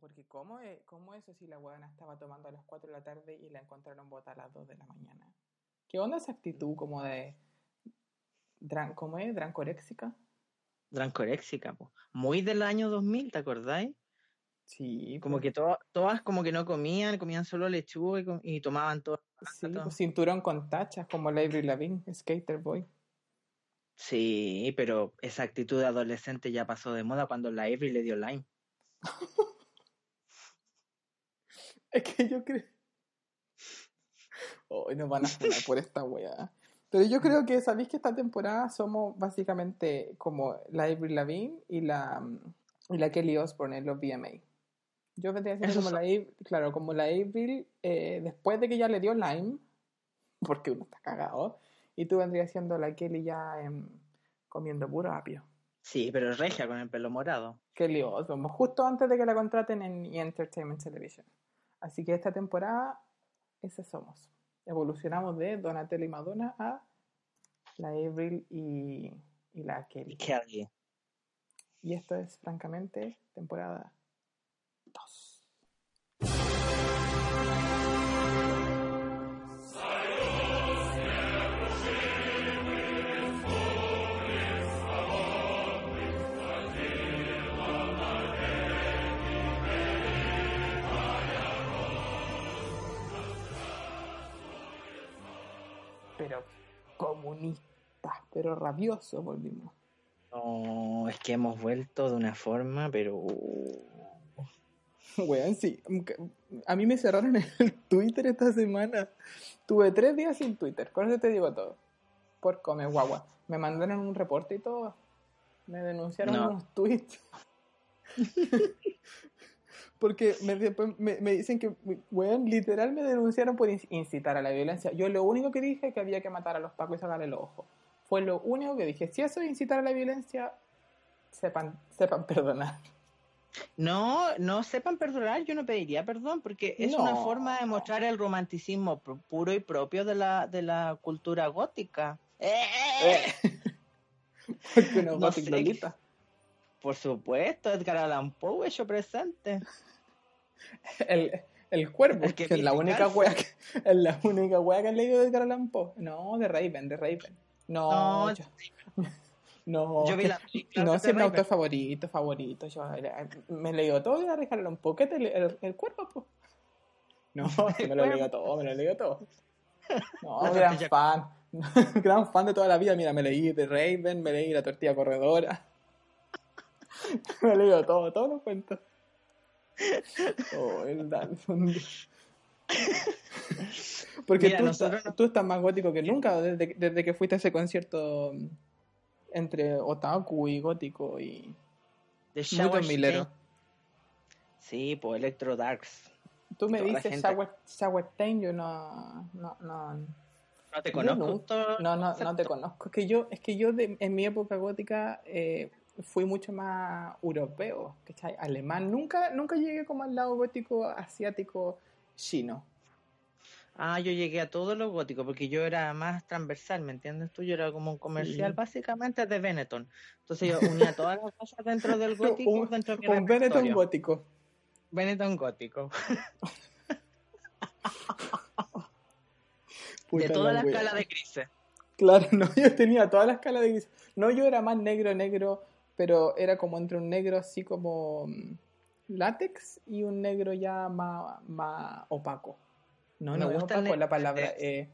Porque ¿cómo es, ¿cómo eso si la huevona estaba tomando a las 4 de la tarde y la encontraron bota a las 2 de la mañana? ¿Qué onda esa actitud como de... dran- ¿Cómo es? ¿Drancoréxica? Drancoréxica, po. Muy del año 2000, ¿te acordáis? Sí. Como que to- todas como que no comían, comían solo lechuga y, com- y tomaban todo. Sí, todo. pues, cinturón con tachas como la Avril Lavigne, Skater Boy. Sí, pero esa actitud de adolescente ya pasó de moda cuando la Avery le dio Lyme. Es que yo creo... Hoy nos van a funar por esta weá. Pero yo creo que, ¿sabéis que esta temporada somos básicamente como la Avril Lavigne y la, y la Kelly Osbourne en los VMA? Yo vendría siendo como la, Av- claro, como la Avril eh, después de que ya le dio Lyme, porque uno está cagado, y tú vendrías siendo la Kelly ya comiendo puro apio. Sí, pero regia con el pelo morado. Kelly Osbourne, justo antes de que la contraten en! Entertainment Television. Así que esta temporada, ese somos. Evolucionamos de Donatello y Madonna a la Avril y, y la Y Kelly. Kelly. Y esto es, francamente, temporada pero rabioso volvimos. No, es que hemos vuelto de una forma, pero... Weón, sí. A mí me cerraron el Twitter esta semana. Tuve tres días sin Twitter. Con eso te digo todo. Por come guagua. Me mandaron un reporte y todo. Me denunciaron No. unos tweets. Porque me, después me, me dicen que, weón, literal me denunciaron por in- incitar a la violencia. Yo lo único que dije es que había que matar a los pacos y sacarle el ojo. Fue lo único que dije. Si eso es incitar a la violencia, sepan, sepan perdonar. No, no sepan perdonar, yo no pediría perdón, porque es una forma de mostrar el romanticismo pu- puro y propio de la, de la cultura gótica. Eh. Porque no, No sé. Por supuesto, Edgar Allan Poe hecho presente. El, el cuervo, El que, que es la única wea que, es la única wea que he leído de Edgar Allan Poe. No, de Raven, de Raven. No, No, yo, no, Yo vi la película no, de si es mi Raven. autor favorito, favorito. Yo eh, me he leído todo Allan Poe. ¿Qué te le- el, el cuervo, po? No, me lo he leído todo, me lo he leído todo. No, gran fan. gran fan de toda la vida. Mira, me leí de Raven, me leí la tortilla corredora. me he leído todo, todos los cuentos. Oh, el Dan. Porque Mira, tú, nosotros estás, no- tú estás más gótico que nunca desde, desde que fuiste a ese concierto mm, entre otaku y gótico y De milero. Stain. Sí, pues Electro Darks. Tú me dices Time, yo no, no, no, No te conozco. no. no, no, no te conozco. Es que yo, es que yo de- en mi época gótica eh, fui mucho más europeo, ¿cachai? Alemán. Nunca, nunca llegué como al lado gótico asiático chino. Ah, yo llegué a todo lo gótico porque yo era más transversal, ¿me entiendes tú? Yo era como un comercial Sí. básicamente de Benetton. Entonces yo unía todas las cosas dentro del gótico, Un- dentro de Un Benetton gótico. Benetton gótico. Puta de toda la la escala de grises. Claro, no, yo tenía toda la escala de gris. No, yo era más negro, negro, pero era como entre un negro así como mm, látex y un negro ya más, más opaco. No, no es opaco la palabra. látex. eh,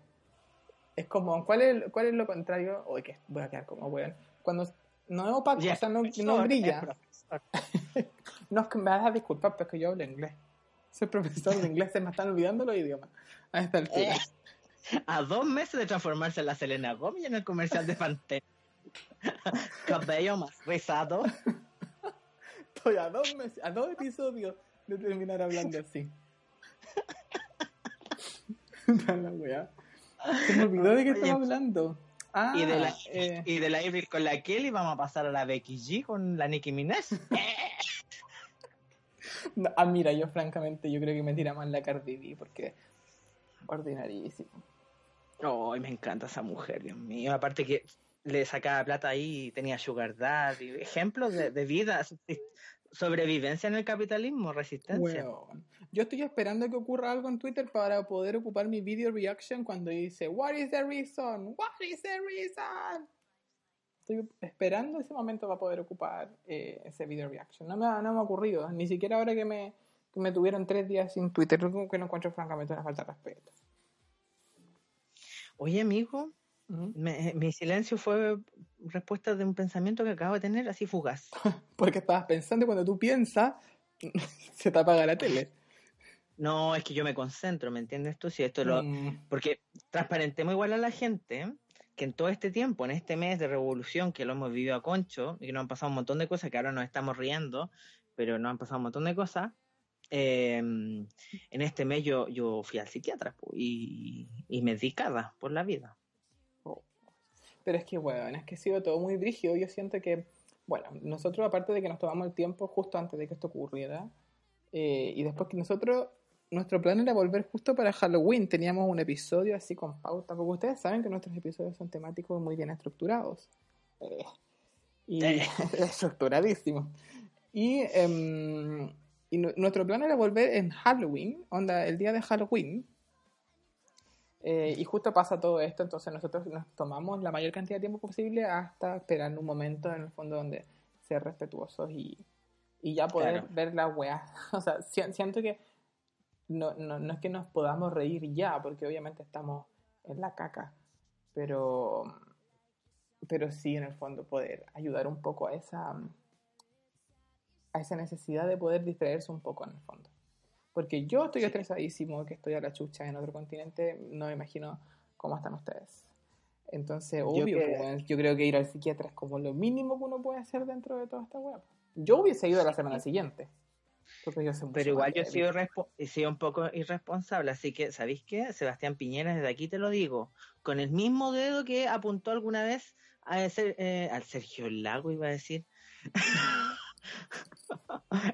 es como, ¿cuál es, ¿cuál es lo contrario? Oye, que voy a quedar como weón. Cuando no es opaco, o sea, no, no brilla. No, es que me vas a disculpar, pero es que yo hablo inglés. Soy profesor de inglés, se me están olvidando los idiomas a esta altura. Eh, a dos meses de transformarse en la Selena Gómez en el comercial de Pantene. Cabello más rizado. Estoy a dos meses, a dos episodios de terminar hablando así. La weá. Se me olvidó de qué estaba hablando. Ah, y de la eh, y de la Avril con la Kelly vamos a pasar a la Becky G con la Nicki Minaj. no, ah, mira, yo francamente yo creo que me tira más la Cardi B porque ordinarísimo. Ay, me encanta esa mujer, Dios mío. Aparte que le sacaba plata ahí y tenía Sugar Daddy. Ejemplos de, de vida. Sobrevivencia en el capitalismo, resistencia. Weón. Yo estoy esperando que ocurra algo en Twitter para poder ocupar mi video reaction cuando dice What is the reason? What is the reason? Estoy esperando ese momento para poder ocupar eh, ese video reaction. No me, ha, no me ha ocurrido, ni siquiera ahora que me, que me tuvieron tres días sin Twitter, que no encuentro francamente una falta de respeto. Oye, amigo, Me- mi silencio fue respuesta de un pensamiento que acabo de tener así fugaz. Porque estabas pensando y cuando tú piensas, se te apaga la tele. No, es que yo me concentro, ¿me entiendes tú? Si esto lo... Mm, Porque transparentemos igual a la gente que en todo este tiempo, en este mes de revolución que lo hemos vivido a concho y que nos han pasado un montón de cosas que ahora nos estamos riendo, pero nos han pasado un montón de cosas. eh, en este mes yo, yo fui al psiquiatra y, y me di cada por la vida. Pero es que, bueno, es que ha sido todo muy brígido. Yo siento que, bueno, nosotros, aparte de que nos tomamos el tiempo justo antes de que esto ocurriera, eh, y después que nosotros, nuestro plan era volver justo para Halloween. Teníamos un episodio así con pauta, porque ustedes saben que nuestros episodios son temáticos muy bien estructurados. Eh, y Eh. estructuradísimos. Y, em, y nu- nuestro plan era volver en Halloween, onda, el día de Halloween. Eh, y justo pasa todo esto, entonces nosotros nos tomamos la mayor cantidad de tiempo posible hasta esperar un momento en el fondo donde ser respetuosos y, y ya poder Claro. ver la weá. O sea, si- siento que no, no, no es que nos podamos reír ya, porque obviamente estamos en la caca, pero, pero sí en el fondo poder ayudar un poco a esa, a esa necesidad de poder distraerse un poco en el fondo. Porque yo estoy Sí. estresadísimo, que estoy a la chucha en otro continente, no me imagino cómo están ustedes. Entonces, obvio, que- pues, yo creo que ir al psiquiatra es como lo mínimo que uno puede hacer dentro de toda esta web. Yo hubiese ido la semana siguiente. Yo Pero igual yo he sido, he sido un poco irresponsable, así que, ¿sabéis qué? Sebastián Piñera, desde aquí te lo digo, con el mismo dedo que apuntó alguna vez a ese, eh, al Sergio Lago, iba a decir.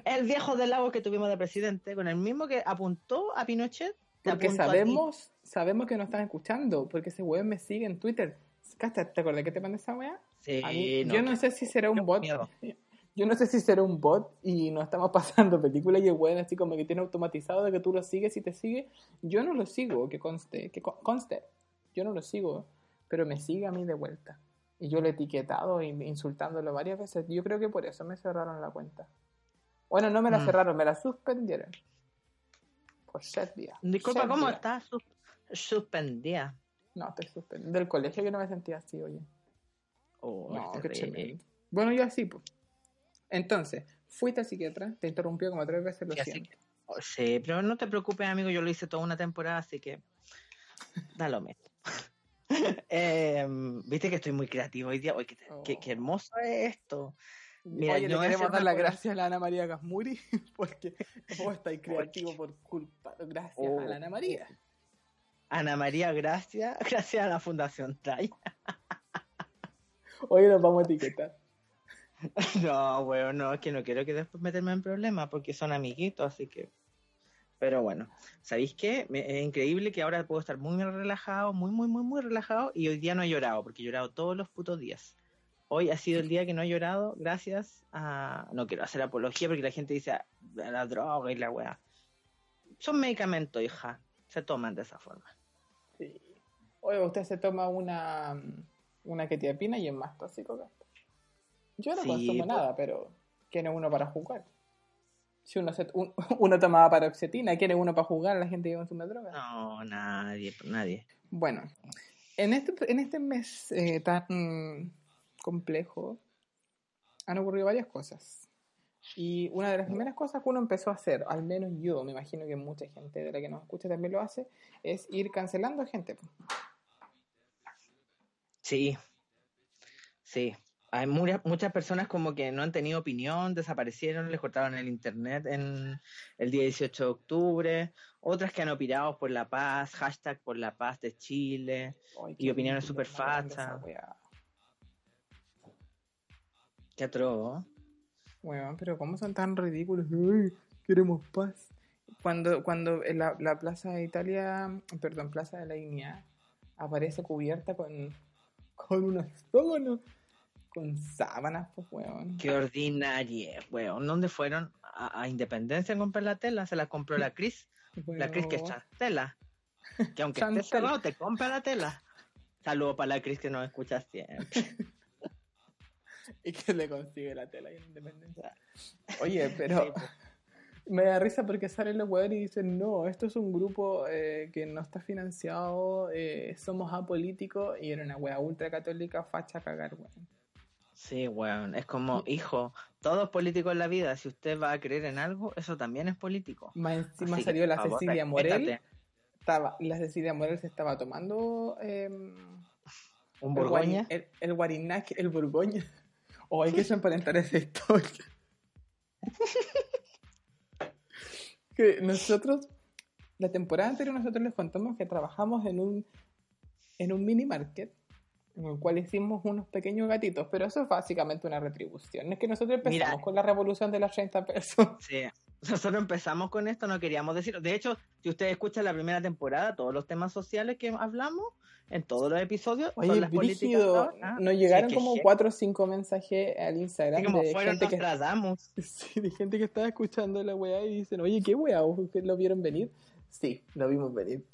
el viejo del lago que tuvimos de presidente, con el mismo que apuntó a Pinochet. Porque sabemos, sabemos que nos están escuchando, porque ese weón me sigue en Twitter. Cacha, ¿Te acordás que te mandé esa weá? Sí, mí- no, yo no sé si será un bot. miedo. Yo no sé si será un bot y nos estamos pasando películas y el weón así como que tiene automatizado de que tú lo sigues y te sigue. Yo no lo sigo, que conste, que con- conste. Yo no lo sigo, pero me sigue a mí de vuelta. Y yo le he etiquetado y insultándolo varias veces. Yo creo que por eso me cerraron la cuenta. Bueno, no me la Mm. cerraron, me la suspendieron. Por set día. Disculpa, ¿cómo día. estás? Sus- Suspendida. No, estoy suspendida. Del colegio yo no me sentía así, oye. Oh, No, qué tremendo. Bueno, yo así, pues. Entonces, fuiste al psiquiatra, te interrumpió como tres veces, lo Sí, siento. Oh, Sí, pero no te preocupes, amigo, yo lo hice toda una temporada, así que da lo mismo. Em, Viste que estoy muy creativo hoy día. Oye, qué, qué- qué Oh. hermoso es esto. Mira, Oye, le queremos dar las gracias a la Ana María Gasmuri porque vos estáis creativo por culpa, gracias a la Ana María. Ana María, gracias. Gracias a la Fundación TAI. Hoy nos vamos a etiquetar. No, bueno, no, es que no quiero que después meterme en problemas porque son amiguitos, así que. Pero bueno, ¿sabéis qué? Es increíble que ahora puedo estar muy relajado, muy, muy, muy, muy relajado y hoy día no he llorado porque he llorado todos los putos días. Hoy ha sido el día que no he llorado gracias a... No quiero hacer apología porque la gente dice "Ah, la droga y la weá. Son medicamentos, hija. Se toman de esa forma. Sí. Oye, usted se toma una, una ketiapina y es más tóxico que esto. Yo no Sí, consumo pues. nada, pero ¿quién es uno para jugar? Si uno, se, un- uno tomaba paroxetina, ¿quién es uno para jugar a la gente que consume drogas? No, nadie, nadie. Bueno, en este, en este mes eh, tan complejo han ocurrido varias cosas. Y una de las primeras cosas que uno empezó a hacer, al menos yo, me imagino que mucha gente de la que nos escucha también lo hace, es ir cancelando gente. Sí, sí. Hay muchas, muchas personas como que no han tenido opinión, desaparecieron, les cortaron el internet en el día 18 de octubre, otras que han opinado por la paz, hashtag por la paz de Chile. Ay, Y opiniones súper la Qué atroz. Weón, pero ¿cómo son tan ridículos? Ay, queremos paz. Cuando, cuando en la, la Plaza de Italia, perdón, Plaza de la Dignidad, aparece cubierta con, con una sábana, Con sábanas, pues, weón. Qué ordinaria, weón. ¿Dónde fueron? A, a Independencia a comprar la tela, se la compró la Cris. La Cris que es tela. Que aunque esté cerrado, te compra la tela. Saludos para la Cris que nos escucha siempre. y que le consigue la tela en Independencia. Oye, pero me da risa porque salen los weones y dicen, no, esto es un grupo eh, que no está financiado, eh, somos apolíticos y era una wea ultra católica facha cagar, weón. Sí, weón, es como, hijo, todo es político en la vida, si usted va a creer en algo, eso también es político. Más encima salió la Cecilia Morel, estaba, la Cecilia Morel se estaba tomando... Em, ¿Un Borgoña? El, el, el el Borgoña. O hay que emparentar esa historia. que nosotros, la temporada anterior nosotros les contamos que trabajamos en un, en un mini market en el cual hicimos unos pequeños gatitos, pero eso es básicamente una retribución. Es que nosotros empezamos con la revolución de las 30 pesos. Sí, nosotros empezamos con esto, no queríamos decirlo. De hecho, si ustedes escuchan la primera temporada, todos los temas sociales que hablamos en todos los episodios Oye, son las políticas. Nos llegaron como cuatro o cinco mensajes al Instagram de gente que Sí, de gente que estaba escuchando la weá y dicen, oye, ¿qué weá? ¿Ustedes lo vieron venir? Sí, lo vimos venir.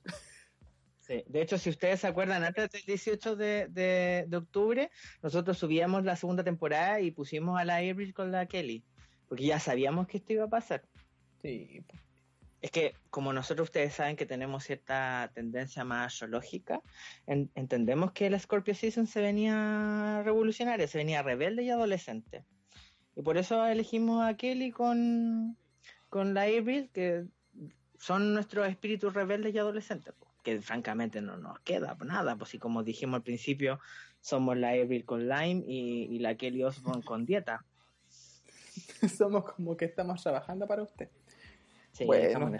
Sí. De hecho, si ustedes se acuerdan, antes del 18 de, de, de octubre, nosotros subíamos la segunda temporada y pusimos a la Avery con la Kelly, porque ya sabíamos que esto iba a pasar. Sí. Es que como nosotros ustedes saben que tenemos cierta tendencia más zoológica, entendemos que la Scorpio Season se venía revolucionaria, se venía rebelde y adolescente. Y por eso elegimos a Kelly con, con la April, que son nuestros espíritus rebeldes y adolescentes, que francamente no nos queda nada, pues si como dijimos al principio, somos la April con Lime y, y la Kelly Osborne con dieta. somos como que estamos trabajando para usted. Sí, bueno,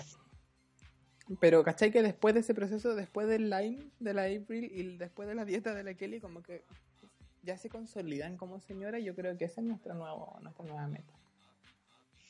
pero ¿cachai que después de ese proceso, después del line de la April y después de la dieta de la Kelly, como que ya se consolidan como señora, yo creo que esa es nuestra, nuevo, nuestra nueva meta.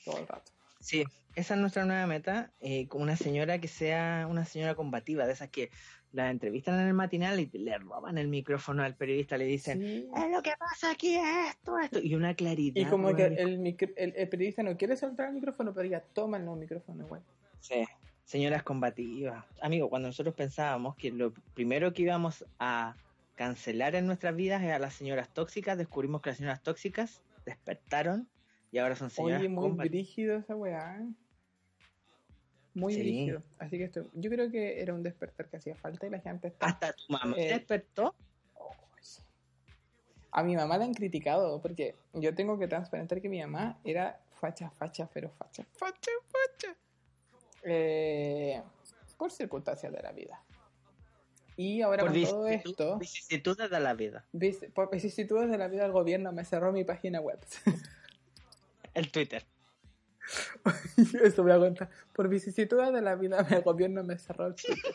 Todo el rato. Sí, esa es nuestra nueva meta, eh, una señora que sea una señora combativa, de esas que la entrevistan en el matinal y le roban el micrófono al periodista, le dicen, es lo que pasa aquí esto, esto, y una claridad. Y como que el, el, periodista no quiere soltar el micrófono, pero ya toma el micrófono igual. Sí, señoras combativas. Amigo, cuando nosotros pensábamos que lo primero que íbamos a cancelar en nuestras vidas era las señoras tóxicas, descubrimos que las señoras tóxicas despertaron y ahora son señoras Oye, muy brígido esa weá. Muy sí. Así que esto, yo creo que era un despertar que hacía falta y la gente está. Hasta tu mamá eh, despertó. A mi mamá la han criticado porque yo tengo que transparentar que mi mamá era facha, facha, pero facha, facha, facha. Eh, por circunstancias de la vida. Y ahora con todo esto. Vicisitudes de la vida. Por vicisitudes de la vida, el gobierno me cerró mi página web. el Twitter. Eso me da Por vicisitudes de la vida, el gobierno me cerró el Twitter.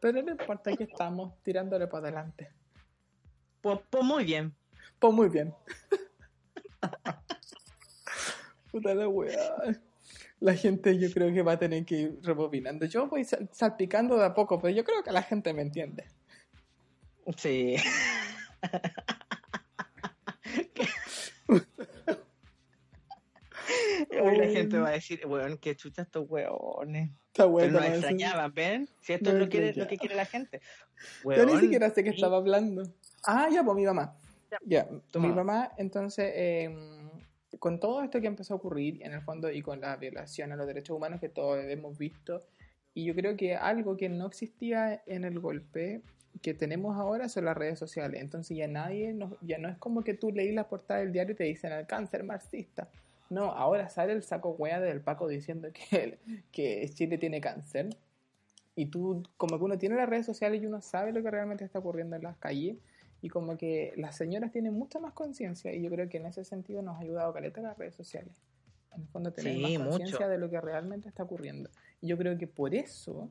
Pero no importa, que estamos tirándole para adelante. Pues, pues muy bien. Pues muy bien. Puta la weá. La gente yo creo que va a tener que ir rebobinando. Yo voy salpicando de a poco, pero yo creo que la gente me entiende. Sí. Hoy la gente va a decir, weón, qué chucha estos weones. Está bueno. Pero nos extrañaban, ¿ven? Si esto es lo, quiere, lo que quiere la gente. Yo ni siquiera sé qué estaba hablando. Ah, ya, pues mi mamá. Ya, mi mamá, entonces, em, con todo esto que empezó a ocurrir, en el fondo, y con la violación a los derechos humanos que todos hemos visto, y yo creo que algo que no existía en el golpe que tenemos ahora son las redes sociales. Entonces ya nadie, ya no es como que tú leí la portada del diario y te dicen el cáncer marxista. No, ahora sale el saco hueá del Paco diciendo que, que Chile tiene cáncer. Y tú, como que uno tiene las redes sociales y uno sabe lo que realmente está ocurriendo en las calles. Y como que las señoras tienen mucha más conciencia. Y yo creo que en ese sentido nos ha ayudado Caleta las redes sociales. En el fondo, tener más conciencia de lo que realmente está ocurriendo. Y yo creo que por eso,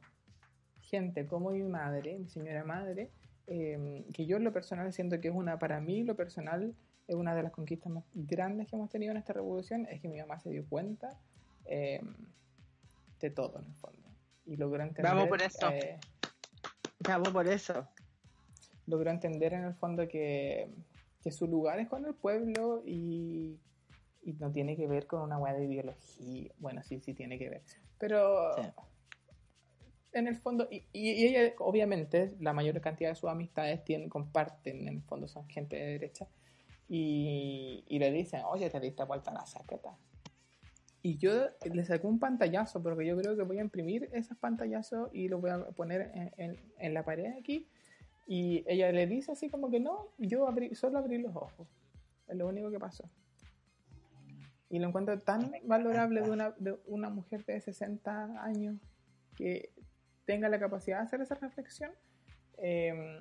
gente como mi madre, mi señora madre, eh, que yo en lo personal siento que es una, para mí, lo personal, una de las conquistas más grandes que hemos tenido en esta revolución, es que mi mamá se dio cuenta eh, de todo en el fondo. Y logró entender... Vamos por eso. Eh, Vamos por eso. Logró entender en el fondo que, que su lugar es con el pueblo y, y no tiene que ver con una weá de ideología. Bueno, sí, sí tiene que ver. Pero Sí. en el fondo, y, y ella, obviamente, la mayor cantidad de sus amistades tienen, comparten, en el fondo son gente de derecha, y, y le dicen, oye, te diste vuelta la saqueta. Y yo le saqué un pantallazo, porque yo creo que voy a imprimir esos pantallazos y los voy a poner en, en- en la pared aquí. Y ella le dice así como que no, yo abrí, solo abrí los ojos. Es lo único que pasó. Y lo encuentro tan valorable de una, de una mujer de 60 años que tenga la capacidad de hacer esa reflexión. Eh,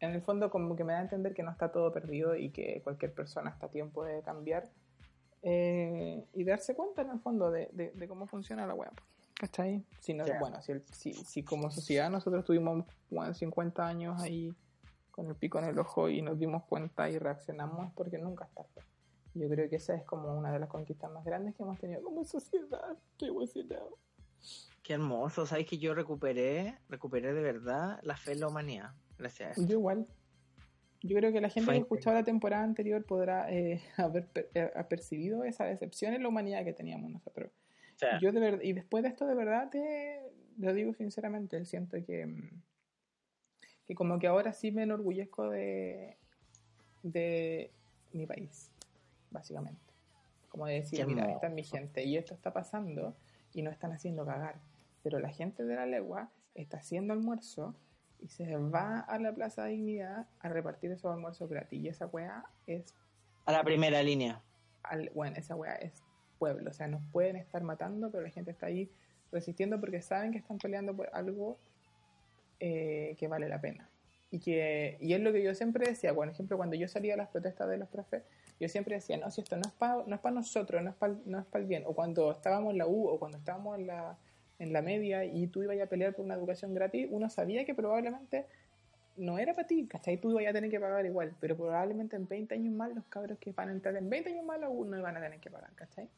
en el fondo como que me da a entender que no está todo perdido y que cualquier persona está a tiempo de cambiar eh, y darse cuenta en el fondo de, de- de cómo funciona la web. ¿Cachai? Si no, Sí. Bueno, si, el- si, si como sociedad nosotros tuvimos bueno, 50 años ahí con el pico en el ojo y nos dimos cuenta y reaccionamos es porque nunca es tarde. Yo creo que esa es como una de las conquistas más grandes que hemos tenido como sociedad. Estoy emocionado. Qué hermoso, sabes que yo recuperé, recuperé de verdad la fe en la humanidad, gracias esto. Yo igual. Yo creo que la gente Fue que ha escuchado la temporada anterior podrá eh, haber per- eh, percibido esa decepción en la humanidad que teníamos nosotros. O sea, Yo de verdad, y después de esto de verdad te lo digo sinceramente, siento que, que como que ahora sí me enorgullezco de, de mi país, básicamente. Como de decir, mira, esta es mi gente y esto está pasando y no están haciendo cagar. Pero la gente de la legua está haciendo almuerzo y se va a la Plaza Dignidad a repartir esos almuerzos gratis. Y esa weá es a la primera línea. al- bueno, esa weá es pueblo, o sea, nos pueden estar matando, pero la gente está ahí resistiendo porque saben que están peleando por algo eh, que vale la pena. Y, que, y es lo que yo siempre decía, por ejemplo, cuando yo salía a las protestas de los profes, yo siempre decía, no, si esto no es para no es pa nosotros, no es para no es pa el bien. O cuando estábamos en la U o cuando estábamos en la, en la media y tú ibas a pelear por una educación gratis, uno sabía que probablemente no era para ti, ¿cachai? Tú ibas a tener que pagar igual, pero probablemente en 20 años más los cabros que van a entrar en 20 años más a la U no iban a tener que pagar, ¿cachai?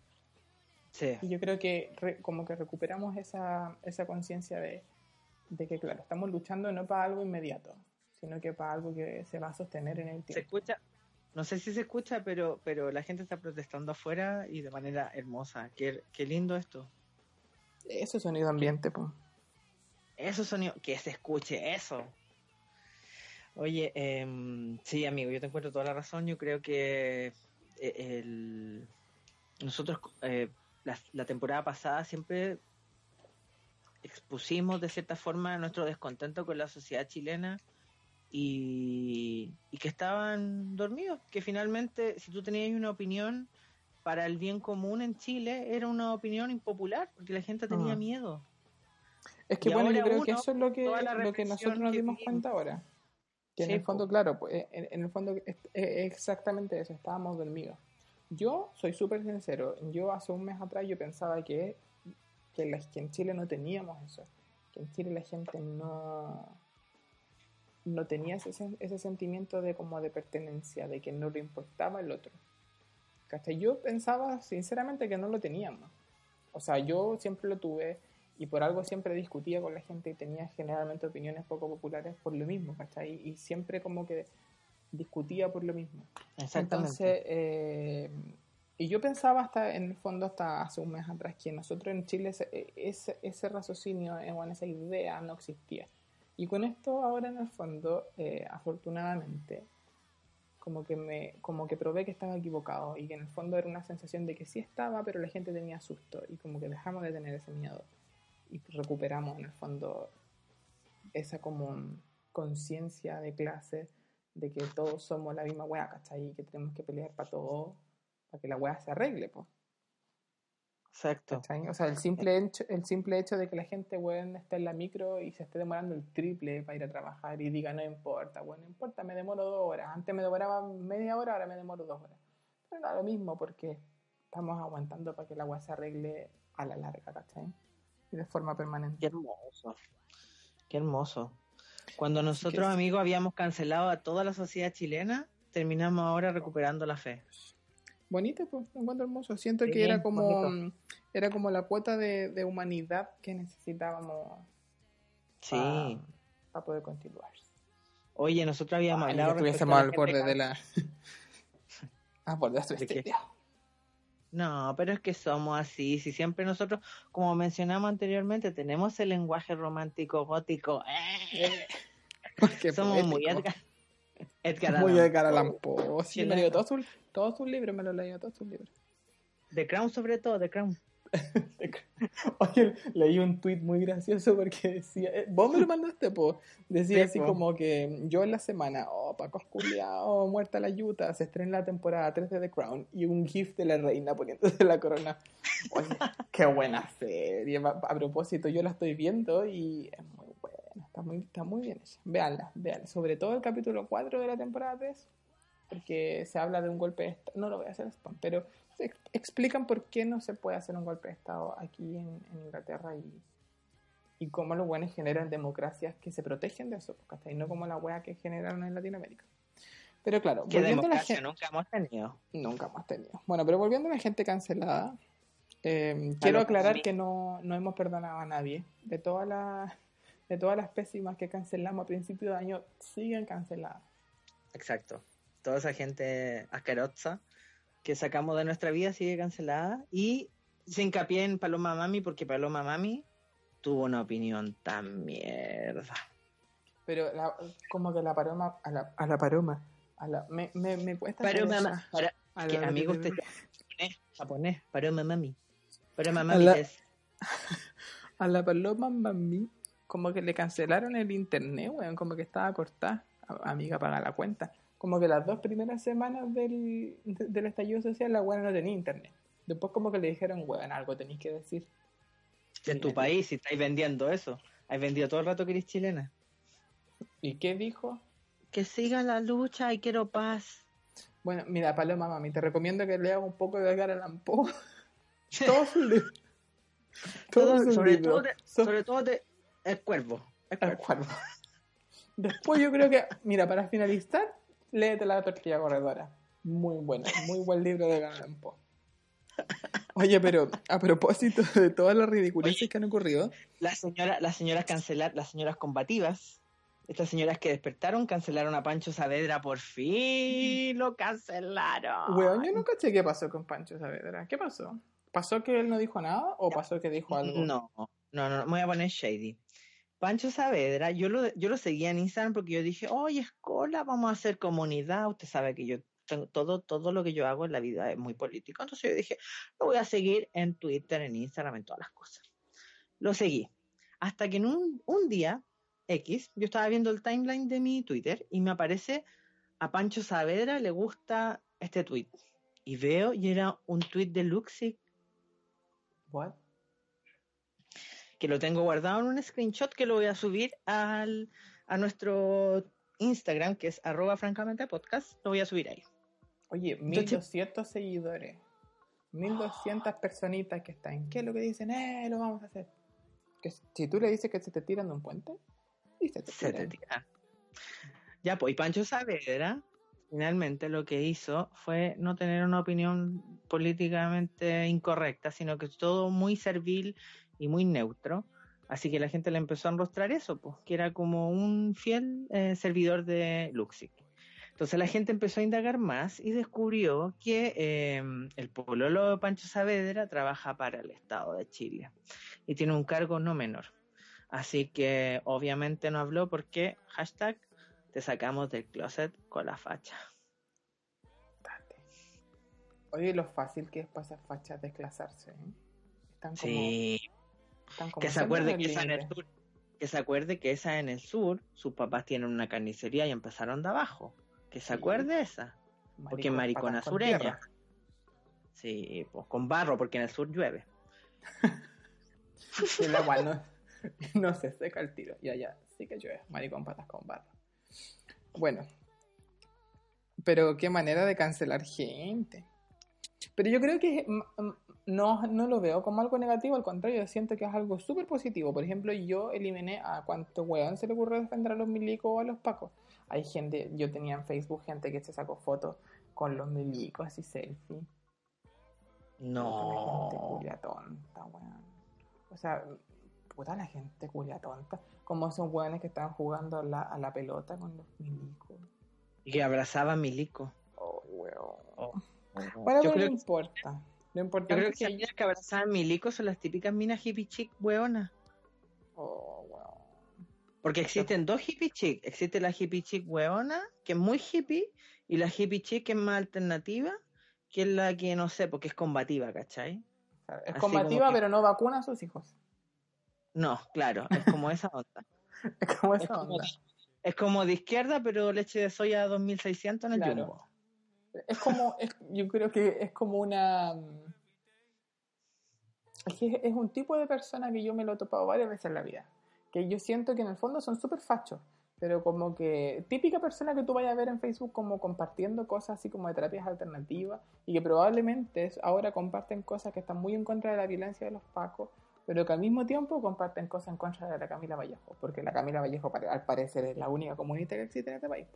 Sí. Y yo creo que re- como que recuperamos esa, esa conciencia de, de que, claro, estamos luchando no para algo inmediato, sino que para algo que se va a sostener en el Se tiempo. escucha, no sé si se escucha, pero, pero la gente está protestando afuera y de manera hermosa. Qué, qué lindo esto. Eso es sonido ambiente, pues. Eso sonido, que se escuche eso. Oye, em, sí, amigo, yo te encuentro toda la razón. Yo creo que eh, el, nosotros eh, la, la temporada pasada siempre expusimos de cierta forma nuestro descontento con la sociedad chilena y, y que estaban dormidos, que finalmente si tú tenías una opinión para el bien común en Chile era una opinión impopular porque la gente tenía Mm. miedo. Es que Y bueno, yo creo que eso es lo que, lo que nosotros nos que dimos vimos. cuenta ahora. Que en el fondo, claro, pues, eh, en, en el fondo es, es exactamente eso, estábamos dormidos. Yo soy súper sincero, yo hace un mes atrás yo pensaba que, que, la- que en Chile no teníamos eso, que en Chile la gente no, no tenía ese, ese sentimiento de como de pertenencia, de que no le importaba el otro. ¿Cachai? Yo pensaba sinceramente que no lo teníamos. O sea, yo siempre lo tuve y por algo siempre discutía con la gente y tenía generalmente opiniones poco populares por lo mismo, ¿cachai? Y siempre como que discutía por lo mismo. Entonces, eh, y yo pensaba hasta, en el fondo, hasta hace un mes atrás, que nosotros en Chile ese, ese, ese raciocinio, eh, bueno, esa idea no existía. Y con esto ahora en el fondo, eh, afortunadamente, como que me, como que probé que estaba equivocado y que en el fondo era una sensación de que sí estaba, pero la gente tenía susto y como que dejamos de tener ese miedo y recuperamos en el fondo esa como conciencia de clase de que todos somos la misma weá, ¿cachai? Y que tenemos que pelear para todo, para que la weá se arregle, pues. Exacto. ¿cachai? O sea, el simple, hecho, el simple hecho de que la gente, weón, esté en la micro y se esté demorando el triple para ir a trabajar y diga, no importa, bueno, no importa, me demoro dos horas. Antes me demoraba media hora, ahora me demoro dos horas. Pero no lo mismo porque estamos aguantando para que la weá se arregle a la larga, ¿cachai? Y de forma permanente. Qué hermoso. Qué hermoso. Cuando nosotros, amigos, habíamos cancelado a toda la sociedad chilena, terminamos ahora recuperando la fe. Bonito, pues, me encuentro hermoso. Siento Sí, que era como bonito. mm, era como la cuota de, de humanidad que necesitábamos Sí. para poder continuar. Oye, nosotros habíamos hablado. estuviésemos al gente borde de la. ¿De qué? estilo. No, pero es que somos así. Si siempre nosotros, como mencionamos anteriormente, tenemos el lenguaje romántico gótico. ¡eh! Somos muy poético. Edgar. Edgar Allan Edgar. Allan Poe. Sí, me todos sus todos sus libros, me lo leí todos sus libros. The Crown sobre todo, The Crown. Oye, leí un tweet muy gracioso porque decía, eh, vos me lo mandaste, po. Decía Sí, así po. como que yo en la semana, oh, Paco Culiao, muerta la yuta, se estrena la temporada 3 de The Crown y un gif de la reina poniéndose la corona. Oye, qué buena serie. A a propósito, yo la estoy viendo y es muy buena, está muy, está muy bien hecha. Veanla, veanla. Sobre todo el capítulo 4 de la temporada 3, porque se habla de un golpe de Estado. No lo voy a hacer spam, pero se ex- explican por qué no se puede hacer un golpe de Estado aquí en, en Inglaterra y, y cómo los buenos generan democracias que se protegen de eso, ¿cachai? No como la wea que generaron en Latinoamérica. Pero claro, volviendo a la gente. nunca hemos tenido. Nunca hemos tenido. Bueno, pero volviendo a la gente cancelada, eh, quiero aclarar que no, no hemos perdonado a nadie. De todas las de todas las pésimas que cancelamos a principio de año, siguen canceladas. Exacto. Toda esa gente asquerosa que sacamos de nuestra vida sigue cancelada. Y se hincapié en Paloma Mami porque Paloma Mami tuvo una opinión tan mierda. Pero la- como que la paroma, a la, a la paroma, a la, me, me, me cuesta Paloma. Para, A que la- amigo, usted japonés, japonés. Paloma Mami. Paloma A Mami la- es- A la paloma mami, como que le cancelaron el internet, weón, como que estaba cortada. Amiga, paga la cuenta. Como que las dos primeras semanas del, de- del estallido social, la weón no tenía internet. Después como que le dijeron, weón, algo tenéis que decir. en tu país, si estáis vendiendo eso. Has vendido todo el rato que eres chilena. ¿Y qué dijo? Que siga la lucha y quiero paz. Bueno, mira, Paloma Mami, te recomiendo que leas un poco de Edgar Allan Poe. Todo, Todos sus sobre, todo de, sobre todo de El Cuervo. El Cuervo. cuervo. Después yo creo que, mira, para finalizar, léete La tortilla corredora. Muy bueno, muy buen libro de Poe. Oye, pero a propósito de todas las ridiculeces que han ocurrido, Las señoras, las señoras cancelar, las señoras combativas, estas señoras que despertaron, cancelaron a Pancho Saavedra, por fin lo cancelaron. weón, yo no caché qué pasó con Pancho Saavedra. ¿Qué pasó? ¿Pasó que él no dijo nada o pasó que dijo algo? No, no, no, no, me voy a poner shady. Pancho Saavedra, yo lo, yo lo seguía en Instagram porque yo dije, oye, escola, vamos a hacer comunidad. Usted sabe que yo tengo todo, todo lo que yo hago en la vida es muy político. Entonces yo dije, lo voy a seguir en Twitter, en Instagram, en todas las cosas. Lo seguí. Hasta que en un, un día X, yo estaba viendo el timeline de mi Twitter y me aparece a Pancho Saavedra le gusta este tweet. Y veo y era un tweet de Luxi What? Que lo tengo guardado en un screenshot que lo voy a subir al, a nuestro Instagram, que es arroba francamente podcast, lo voy a subir ahí. Oye, 1200 seguidores. 1200 personitas que están. ¿Qué es lo que dicen? Eh, lo vamos a hacer. Que si tú le dices que se te tiran de un puente, y se te Se te tiran. tira. Ya, pues, y Pancho Saavedra, finalmente lo que hizo fue no tener una opinión políticamente incorrecta, sino que todo muy servil y muy neutro. Así que la gente le empezó a enrostrar eso, pues, que era como un fiel eh, servidor de Luxic. Entonces la gente empezó a indagar más y descubrió que eh, el pololo de Pancho Saavedra trabaja para el Estado de Chile y tiene un cargo no menor. Así que obviamente no habló porque hashtag te sacamos del closet con la facha. Date. Oye, lo fácil que es pasar fachas desclasarse. ¿eh? Están como, Sí, están como que se acuerde que esa en el sur, que se acuerde que esa en el sur, sus papás tienen una carnicería y empezaron de abajo. Que se Sí. acuerde esa. Porque Maricón, maricona sureña. Sí, pues con barro, porque en el sur llueve. Y el agua no, no se seca el tiro. Ya, ya, sí que llueve. Maricón, patas con barro. Bueno. Pero qué manera de cancelar gente. Pero yo creo que no, no lo veo como algo negativo, al contrario, siento que es algo súper positivo. Por ejemplo, yo eliminé a cuánto weón se le ocurrió defender a los milicos o a los pacos. Hay gente, yo tenía en Facebook gente que se sacó fotos con los milicos así selfie. Gente No. culia tonta, weón. O sea, puta la gente culia tonta. Como esos weones que estaban jugando a la, a la pelota con los milicos. Y que abrazaba a Milico. Oh, weón. Oh. Bueno, yo pero creo, no importa. Lo yo importante creo es que que... las que abrazaban a Milico son las típicas minas hippie chic weonas. Oh, weón. Porque existen dos hippie chic. Existe la hippie chic weona, que es muy hippie, y la hippie chic que es más alternativa, que es la que no sé, porque es combativa, ¿cachai? Es Así combativa, que- pero no vacuna a sus hijos. No, claro, es como esa onda. Es como Es esa como, onda. es como de izquierda, pero leche de soya 2600 en el Claro. jumbo. Es como, es- yo creo que es como una... mm, Es que es un tipo de persona que yo me lo he topado varias veces en la vida. Que yo siento que en el fondo son súper fachos. Pero como que típica persona que tú vayas a ver en Facebook como compartiendo cosas así como de terapias alternativas y que probablemente ahora comparten cosas que están muy en contra de la violencia de los pacos, pero que al mismo tiempo comparten cosas en contra de la Camila Vallejo, porque la Camila Vallejo al parecer es la única comunista que existe en este país.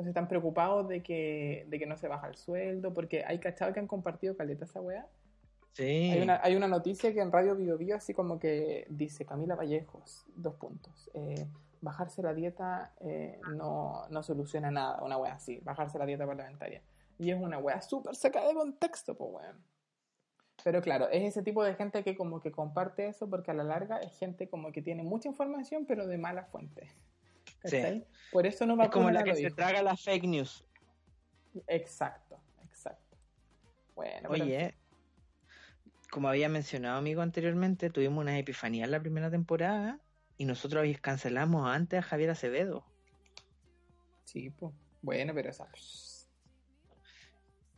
Entonces están preocupados de que, de que no se baja el sueldo, porque hay cachados que han compartido caleta esa weá. Sí. Hay una, hay una noticia que en Radio Bio Bio así como que dice Camila Vallejos, dos puntos. eh, bajarse la dieta eh, no, no soluciona nada, una wea así, bajarse la dieta parlamentaria. Y es una wea súper sacada de contexto, pues weón. Pero claro, es ese tipo de gente que como que comparte eso porque a la larga es gente como que tiene mucha información pero de mala fuente. ¿Cachai? Por eso no va es como la que se traga las fake news. Exacto, exacto. Bueno, pero- Oye, como había mencionado, amigo, anteriormente, tuvimos una epifanía en la primera temporada y nosotros cancelamos antes a Javier Acevedo. Sí, pues. Bueno, pero esa.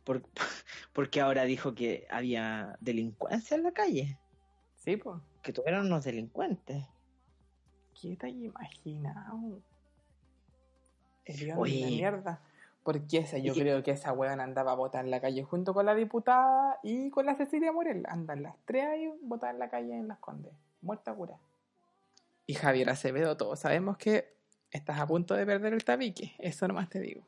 Por- porque ahora dijo que había delincuencia en la calle, Sí, pues. que tuvieron unos delincuentes. ¿Qué te imaginado? Hediondo Oye. de mierda. Porque esa, yo Y- creo que esa weón andaba a votar en la calle junto con la diputada y con la Cecilia Morel. Andan las tres ahí votar en la calle en Las Condes. Muerta cura. Y Javier Acevedo, todos sabemos que estás a punto de perder el tabique. Eso nomás te digo.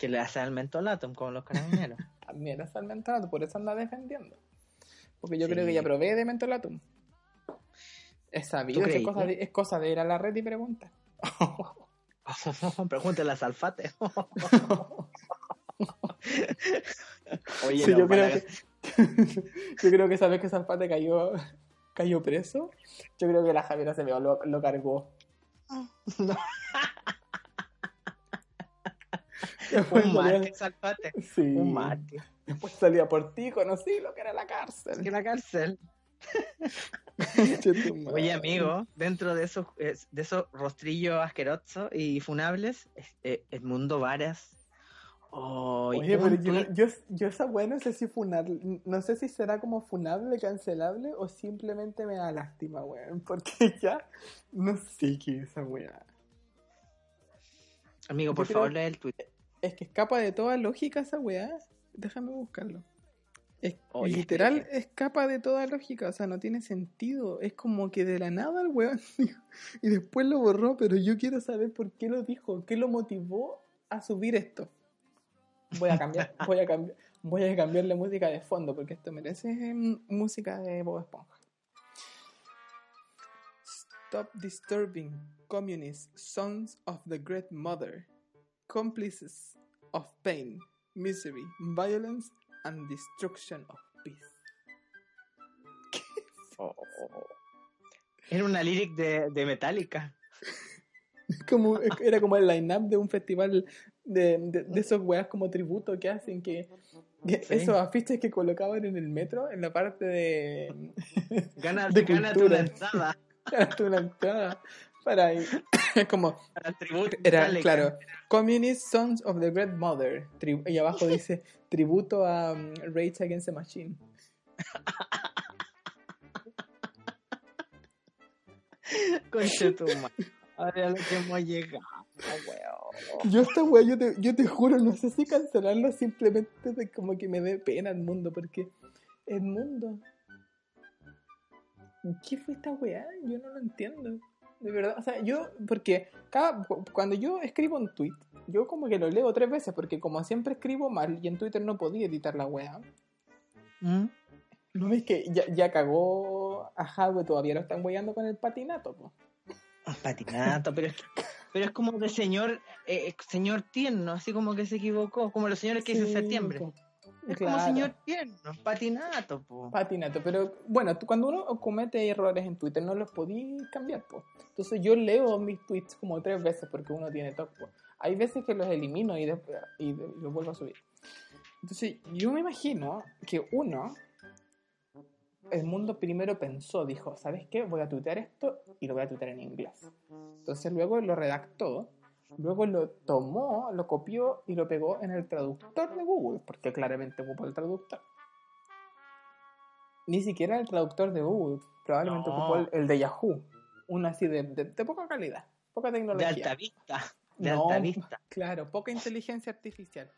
Que le hace al mentolatum como los carabineros. También es al mentolatum, por eso anda defendiendo. Porque yo Sí. creo que ella provee de mentolatum. Es sabido, que es cosa, de, es cosa de ir a la red y preguntar. Pregúntale a Salfate. Oye, Sí, no, yo, creo que, yo creo que Zapate cayó, cayó preso, yo creo que la Javiera se lo, lo cargó. No. Un mártir, Salfate. sí. Un mártir. Después salía por ti, conocí lo que era la cárcel. Que la cárcel. Oye, amigo, dentro de esos, de esos rostrillos asquerosos y funables, es- eh, Edmundo Varas. Oy, Oye, pero yo, yo, yo esa weá no sé si funable, no sé si será como funable, cancelable o simplemente me da lástima, weón. Porque ya no sé qué es esa weá. Amigo, por yo favor, lee el tweet. Es que escapa de toda lógica esa weá. Déjame buscarlo. Es, Oye, literal espérate. escapa de toda lógica, o sea, no tiene sentido. Es como que de la nada el weón dijo, y después lo borró, pero yo quiero saber por qué lo dijo, qué lo motivó a subir esto. Voy a cambiar, voy a cambiar, voy a cambiar la música de fondo porque esto merece mm, música de Bob Esponja. Stop disturbing communist sons of the great mother, cómplices of pain, misery, violence and destruction of peace. Oh. Era una lyric de, de Metallica. Como, era como el line-up de un festival de, de, de esos weas como tributo que hacen que, que Sí. esos afiches que colocaban en el metro en la parte de Gana, De cultura. una entrada Gánate una entrada para ir. Como era claro Communist Sons of the Great Mother y abajo dice tributo a um, Rage Against the Machine Conche tu madre. Ahora lo que hemos llegado, weón. yo esta wea yo te, yo te juro no sé si cancelarlo simplemente de como que me dé pena el mundo porque el mundo ¿qué fue esta weá? yo no lo entiendo de verdad, o sea, yo, porque cada, cu- cuando yo escribo un tweet, yo como que lo leo tres veces, porque como siempre escribo mal y en Twitter no podía editar la weá, ¿Mm? ¿No ves que ya, ya cagó a Hadwe todavía lo están guiando con el patinato, po. Patinato, pero es, pero es como de señor, eh, señor tierno, así como que se equivocó, como los señores que dicen Sí, septiembre. po. Es Claro. como señor tierno, patinato, po. Patinato, pero bueno, tú- cuando uno comete errores en Twitter no los podís cambiar, pues. Entonces yo leo mis tweets como tres veces porque uno tiene TOC, po. Hay veces que los elimino y, después, y los vuelvo a subir. Entonces yo me imagino que uno, el mundo primero pensó, dijo, ¿sabes qué? Voy a tuitear esto y lo voy a tuitear en inglés. Entonces luego lo redactó, luego lo tomó, lo copió y lo pegó en el traductor de Google, porque claramente ocupó el traductor. Ni siquiera el traductor de Google, probablemente No. ocupó el, el de Yahoo, uno así de, de- de poca calidad, poca De tecnología. alta vista, de No, alta vista. Claro, poca inteligencia artificial.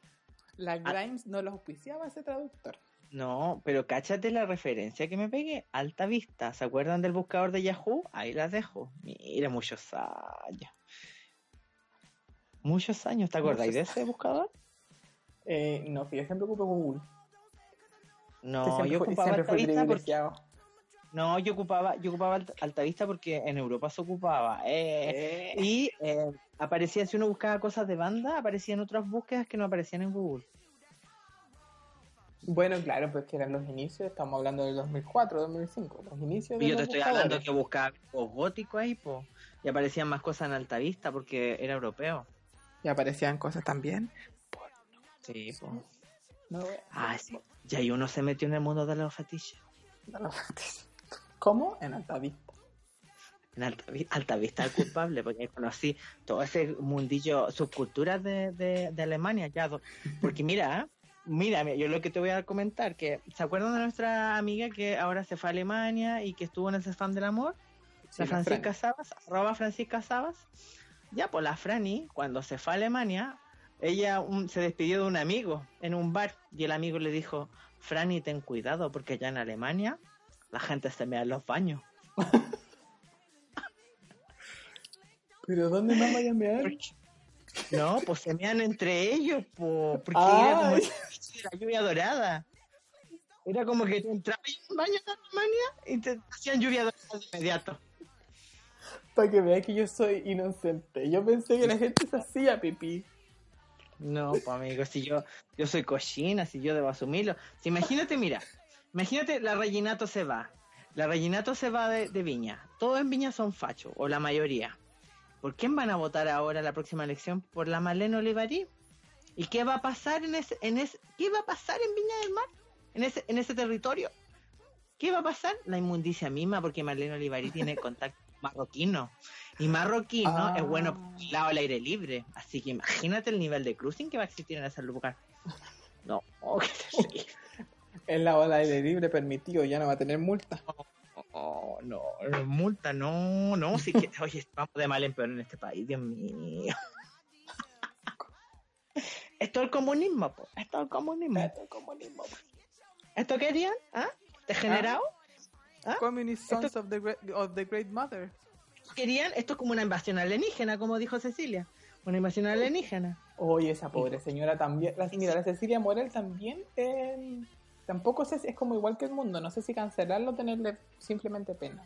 La Grimes no lo auspiciaba ese traductor. No, pero cáchate la referencia que me pegué. Alta vista. ¿Se acuerdan del buscador de Yahoo? Ahí las dejo. Mira, muchos años. Muchos años. ¿Te acordáis de ese buscador? Eh, no, yo siempre ocupé Google. No, siempre yo ocupaba siempre alta fui vista porque no, yo ocupaba, yo ocupaba Alt- Altavista porque en Europa se ocupaba. eh, y eh, aparecía, si uno buscaba cosas de banda, aparecían otras búsquedas que no aparecían en Google. Bueno, claro, pues que eran los inicios, estamos hablando del 2004, 2005, los inicios de Y yo te estoy hablando que buscaba gótico ahí, po. Y aparecían más cosas en Altavista porque era europeo. Y aparecían cosas también. Sí. No, Ah, sí. Y ahí uno se metió en el mundo de los fetiches. ¿Cómo? En alta vista. En Altavi- Altavista el culpable, porque conocí todo ese mundillo, subculturas de, de, de Alemania, ya. Porque mira, ¿eh? mira, mira, yo lo que te voy a comentar, que ¿se acuerdan de nuestra amiga que ahora se fue a Alemania y que estuvo en ese fan del amor? Sí, la Francisca Sabas, arroba Francisca Sabas. Ya, pues la Franny, cuando se fue a Alemania, ella un- se despidió de un amigo en un bar y el amigo le dijo, Franny, ten cuidado porque allá en Alemania la gente se mea en los baños. ¿Pero dónde más vayan a mear? No, pues se mean entre ellos, po, porque era como la lluvia dorada. Era como que te entrabas en un baño en Alemania y te hacían lluvia dorada de inmediato. Para que vea que yo soy inocente. Yo pensé que la gente se hacía pipí. No, pues amigo, si yo, yo soy cochina, si yo debo asumirlo. Si imagínate, mira, imagínate la Reginato se va. La Reginato se va de, de Viña. Todos en Viña son fachos, o la mayoría. ¿Por quién van a votar ahora la próxima elección? ¿Por la Malena Olivarí? ¿Y qué va a pasar en ese, en ese, qué va a pasar en Viña del Mar? En ese, en ese territorio. ¿Qué va a pasar? La inmundicia misma, porque Marlene Olivarí tiene contacto marroquino. Y marroquino Ah. es bueno por el lado al aire libre. Así que imagínate el nivel de cruising que va a existir en ese lugar. No, oh, qué terrible. En la ola de libre permitido, ya no va a tener multa. Oh, no, multa, no, no, sí que, oye, vamos de mal en peor en este país, Dios mío. Esto es el comunismo, po. Esto es el comunismo. ¿Esto querían? ¿Ah? ¿Degenerado? ¿Ah? Communist Sons of the, great, of the Great Mother. ¿Querían? Esto es como una invasión alienígena, como dijo Cecilia. Una invasión alienígena. Oye, esa pobre señora también. La, mira, la Cecilia Morel también. eh, tampoco sé si es como igual que el mundo. No sé si cancelarlo o tenerle simplemente pena.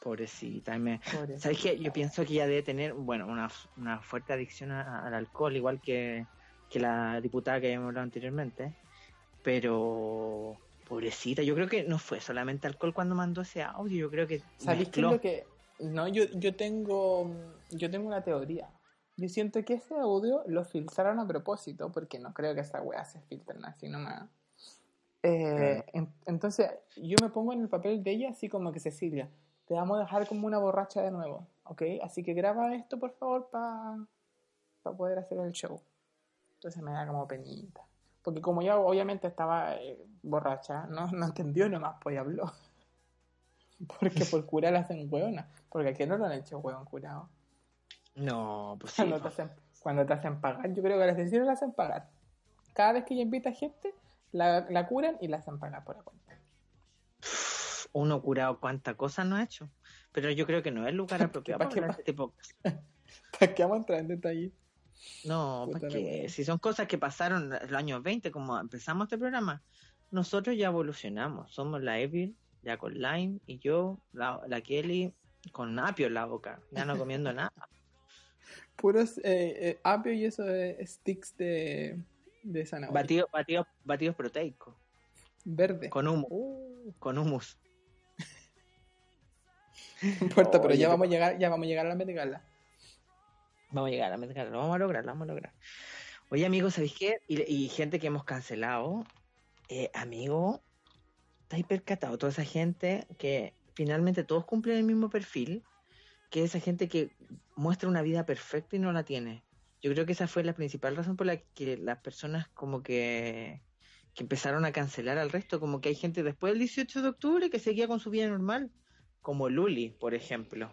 Pobrecita, me... Pobrecita. ¿Sabes qué? Yo pienso que ella debe tener, bueno, una, una fuerte adicción a- al alcohol, igual que, que la diputada que habíamos hablado anteriormente. Pero, pobrecita, yo creo que no fue solamente alcohol cuando mandó ese audio, yo creo que ¿Sabéis qué es lo que.? No, yo, yo tengo. Yo tengo una teoría. Yo siento que ese audio lo filtraron a propósito, porque no creo que esa weá se filtren así nomás. Eh, en- entonces, yo me pongo en el papel de ella, así como que Cecilia, te vamos a dejar como una borracha de nuevo, ¿ok? Así que graba esto, por favor, para poder hacer el show. Entonces me da como penita. Porque como ya obviamente estaba eh, borracha, no, no entendió nomás, pues habló. Porque por curar la hacen hueona. Porque aquí no lo han hecho hueón curado. No, pues sí. Cuando, te hacen, cuando te hacen pagar, yo creo que a la Cecilia la hacen pagar. Cada vez que ella invita gente, la, la curan y la hacen pagar por la cuenta. Uno curado cuánta cosa no ha hecho. Pero yo creo que no es el lugar apropiado ¿Para para este tipo. ¿Para qué vamos a entrar en detalle? No, porque si son cosas que pasaron en los años 20, como empezamos este programa, nosotros ya evolucionamos. Somos la Evil ya con lime, y yo, la, la Kelly, con apio en la boca, ya no comiendo nada. Puros eh, eh, apio y eso de sticks de, de zanahoria. Batido, batido, batidos proteicos. Verde. Con humus. Uh, Con humus. no importa, pero ya vamos a llegar, ya vamos a llegar a la metegala. Vamos a llegar a Met Gala, lo vamos a lograr, lo vamos a lograr. Oye, amigos, ¿sabéis qué? Y, y gente que hemos cancelado, eh, amigo, ¿estáis percatado? Toda esa gente que finalmente todos cumplen el mismo perfil, que esa gente que muestra una vida perfecta y no la tiene. Yo creo que esa fue la principal razón por la que las personas como que, que empezaron a cancelar al resto, como que hay gente después del 18 de octubre que seguía con su vida normal, como Luli, por ejemplo.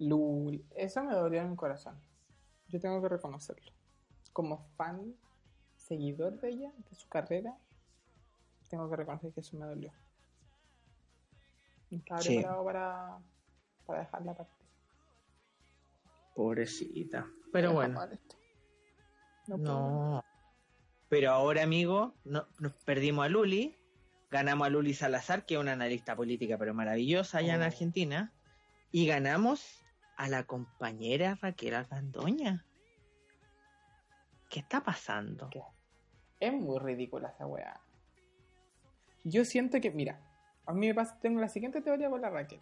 Lul, eso me dolió en el corazón. Yo tengo que reconocerlo. Como fan, seguidor de ella, de su carrera, tengo que reconocer que eso me dolió. Estaba Sí. preparado para, para dejarla partir. Pobrecita. Pero bueno. No. Pero ahora, amigo, no, nos perdimos a Luli. Ganamos a Luli Salazar, que es una analista política, pero maravillosa allá en Oh. Argentina. Y ganamos a la compañera Raquel Argandoña. ¿Qué está pasando? ¿Qué? Es muy ridícula esa weá. Yo siento que, mira, a mí me pasa, tengo la siguiente teoría con la Raquel.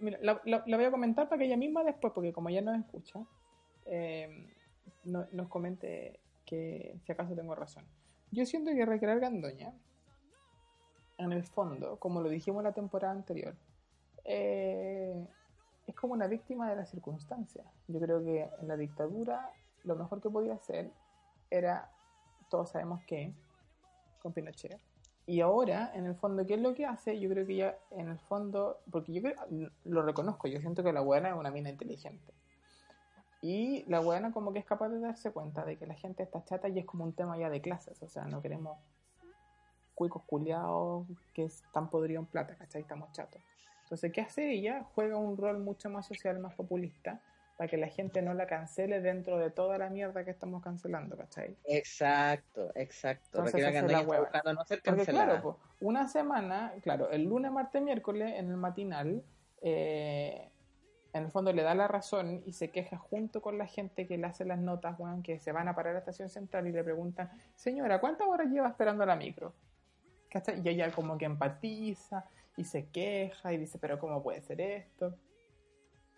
Mira, la, la- la voy a comentar para que ella misma después, porque como ella nos escucha, eh, no- nos comente que si acaso tengo razón. Yo siento que Raquel Argandoña, en el fondo, como lo dijimos la temporada anterior, eh, es como una víctima de las circunstancias. Yo creo que en la dictadura lo mejor que podía hacer era, todos sabemos que, con Pinochet. Y ahora, en el fondo, ¿qué es lo que hace? Yo creo que ya, en el fondo, porque yo creo, lo reconozco, yo siento que la buena es una mina inteligente. Y la buena como que es capaz de darse cuenta de que la gente está chata y es como un tema ya de clases, o sea, no queremos cuicos culiados que están podridos en plata, ¿cachai? Estamos chatos. Entonces, ¿qué hace ella? Juega un rol mucho más social, más populista, para que la gente no la cancele dentro de toda la mierda que estamos cancelando, ¿cachai? Exacto, exacto. Entonces, la está hueva. buscando no ser Porque claro, una semana, claro, el lunes, martes, miércoles, en el matinal, eh, en el fondo le da la razón y se queja junto con la gente que le hace las notas, weón, que se van a parar a la estación central y le preguntan, señora, ¿cuántas horas lleva esperando la micro? ¿Cachai? Y ella como que empatiza y se queja y dice, pero ¿cómo puede ser esto?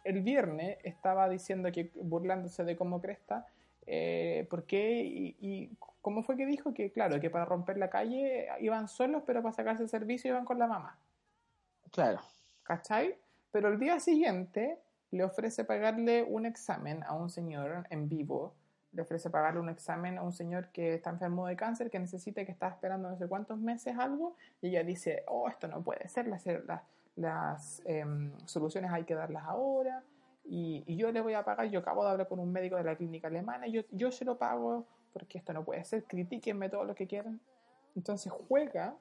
El viernes estaba diciendo que burlándose de cómo cresta, eh, ¿por qué? Y, y cómo fue que dijo que, claro, que para romper la calle iban solos, pero para sacarse el servicio iban con la mamá. Claro. ¿Cachai? Pero el día siguiente le ofrece pagarle un examen a un señor en vivo. Le ofrece pagarle un examen a un señor que está enfermo de cáncer, que necesita, que está esperando no sé cuántos meses algo. Y ella dice, oh, esto no puede ser, las, las, las em, soluciones hay que darlas ahora. Y, y yo le voy a pagar, yo acabo de hablar con un médico de la clínica alemana, yo, yo se lo pago porque esto no puede ser, critíquenme todo lo que quieran. Entonces juega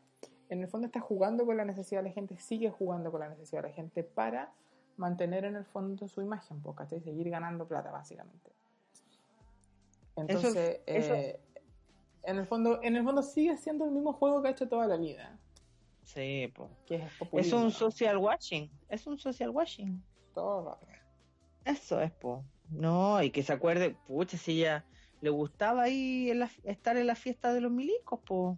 en el fondo está jugando con la necesidad de la gente, sigue jugando con la necesidad de la gente para mantener en el fondo su imagen, pues, ¿cachai? Seguir ganando plata, básicamente. Entonces, eso- eh, en, el fondo, en el fondo sigue siendo el mismo juego que ha hecho toda la vida, Sí, po. es un social watching. Es un social watching. Todo. Eso es, po. No, y que se acuerde, pucha, si ella le gustaba ahí en la- estar en la fiesta de los milicos, po.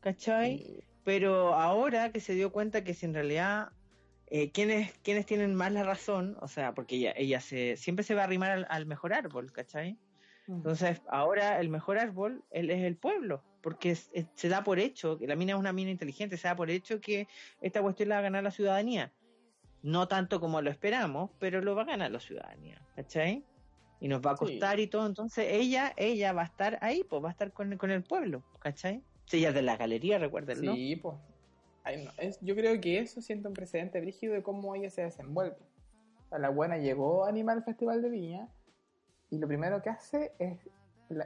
¿Cachai? Pero ahora que se dio cuenta que si en realidad, eh, ¿quiénes, ¿quiénes tienen más la razón? O sea, porque ella, ella se, siempre se va a arrimar al, al mejor árbol, ¿cachai? Entonces, ahora el mejor árbol él es el pueblo, porque es- es- se da por hecho, que la mina es una mina inteligente, se da por hecho que esta cuestión la va a ganar la ciudadanía. No tanto como lo esperamos, pero lo va a ganar la ciudadanía, ¿cachai? Y nos va a Sí. costar y todo, entonces ella, ella va a estar ahí, pues va a estar con, con el pueblo, ¿cachai? Sí, ella es de la galería, recuérdenlo. Sí, pues. No, es- yo creo que eso siente un precedente brígido de cómo ella se desenvuelve. O sea, la buena llegó a animar el Festival de Viña y lo primero que hace es,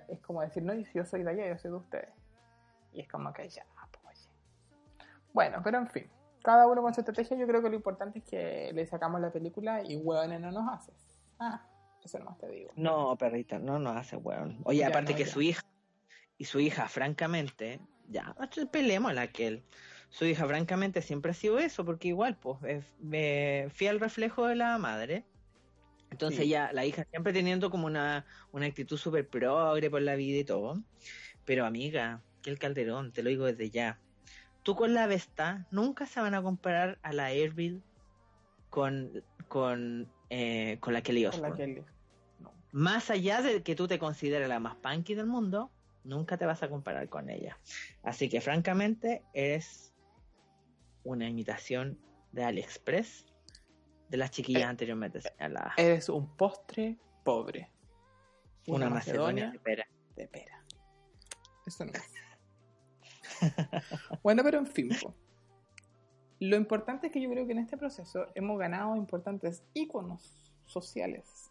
es como decir, no, yo soy de allá, yo soy de ustedes. Y es como que ya, pues. Bueno, pero en fin, cada uno con su estrategia. Yo creo que lo importante es que le sacamos la película y hueones no nos haces. Ah, eso nomás te digo. No, perrita, no nos hace weón. Oye, Ya, aparte no, que ya. su hija, y su hija, francamente, ya, peleemos a aquel. su hija francamente siempre ha sido eso, porque igual, pues, es, eh, fiel reflejo de la madre. Entonces Sí. ya, la hija siempre teniendo como una, una actitud súper progre por la vida y todo. Pero amiga, que el Calderón, te lo digo desde ya. Tú con la Vesta nunca se van a comparar a la Airbil con, con, eh, con la Kelly Con la Osbourne. Kelly. No. Más allá de que tú te consideres la más punky del mundo, nunca te vas a comparar con ella. Así que francamente eres una imitación de AliExpress de las chiquillas Eh, anteriormente señaladas. Eres un postre pobre. una Macedonia de pera. de pera. Eso no es. Bueno, pero en fin. po. Lo importante es que yo creo que en este proceso hemos ganado importantes íconos sociales.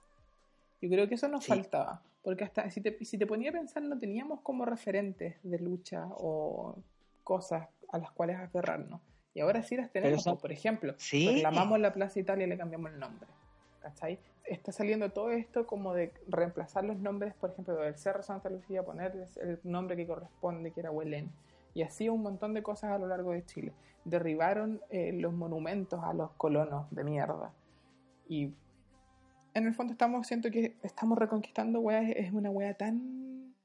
Yo creo que eso nos Sí. faltaba. Porque hasta si te, si te ponía a pensar, no teníamos como referentes de lucha o cosas a las cuales aferrarnos. Y ahora sí las tenemos. son-. Por ejemplo, Sí. reclamamos la Plaza Italia y le cambiamos el nombre. ¿Cachai? Está saliendo todo esto como de reemplazar los nombres, por ejemplo, del Cerro Santa Lucía, ponerles el nombre que corresponde, que era Huelén. Y así un montón de cosas a lo largo de Chile. Derribaron eh, los monumentos a los colonos de mierda. Y en el fondo estamos, siento que estamos reconquistando weas, es una wea tan...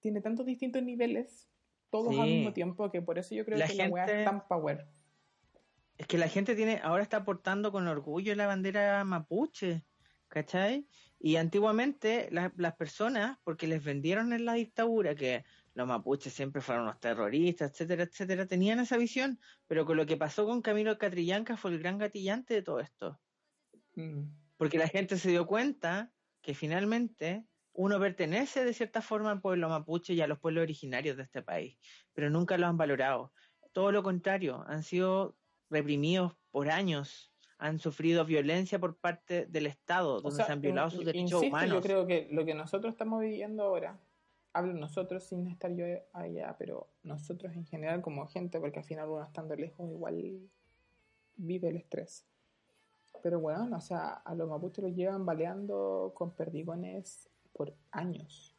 Tiene tantos distintos niveles, todos al Sí. mismo tiempo, que por eso yo creo La que la wea es tan power. Es que la gente tiene, ahora está portando con orgullo la bandera mapuche, ¿cachai? Y antiguamente la- las personas, porque les vendieron en la dictadura que los mapuches siempre fueron unos terroristas, etcétera, etcétera, tenían esa visión, pero con lo que pasó con Camilo Catrillanca fue el gran gatillante de todo esto. Mm. Porque la gente se dio cuenta que finalmente uno pertenece de cierta forma al pueblo mapuche y a los pueblos originarios de este país, pero nunca lo han valorado. Todo lo contrario, han sido reprimidos por años, han sufrido violencia por parte del Estado, O donde sea, se han violado sus derechos insisto, humanos. Yo creo que lo que nosotros estamos viviendo ahora, hablo nosotros sin estar yo allá, pero nosotros en general como gente, porque al final uno estando lejos igual vive el estrés. Pero bueno, o sea, a los mapuches los llevan baleando con perdigones por años.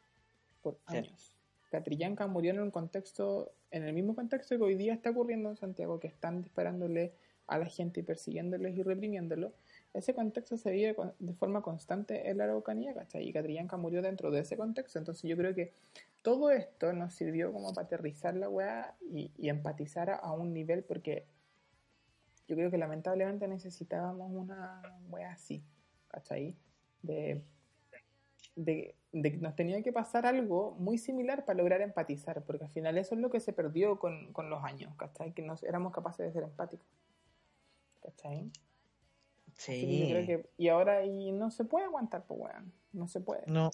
Por Sí. años. Catrillanca murió en un contexto, en el mismo contexto que hoy día está ocurriendo en Santiago, que están disparándole a la gente y persiguiéndoles y reprimiéndolo. Ese contexto se vive de forma constante en la Araucanía, ¿cachai? Y Catrillanca murió dentro de ese contexto. Entonces yo creo que todo esto nos sirvió como para aterrizar la weá y, empatizar a, un nivel porque yo creo que lamentablemente necesitábamos una weá así, ¿cachai? De, que nos tenía que pasar algo muy similar para lograr empatizar, porque al final eso es lo que se perdió con, con los años, ¿cachai? Que no éramos capaces de ser empáticos, ¿cachai? Sí. creo que, y ahora y no se puede aguantar, pues weón, no se puede. No.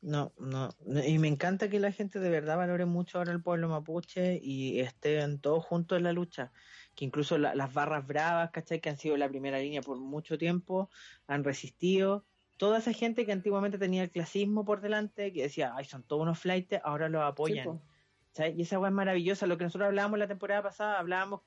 No, no, y me encanta que la gente de verdad valore mucho ahora el pueblo mapuche y estén todos juntos en la lucha, que incluso la- las barras bravas, ¿cachai? Que han sido la primera línea por mucho tiempo, han resistido, toda esa gente que antiguamente tenía el clasismo por delante, que decía, ay, son todos unos flightes, ahora los Sí, apoyan, pues. ¿cachai? Y esa weá es maravillosa, lo que nosotros hablábamos la temporada pasada, hablábamos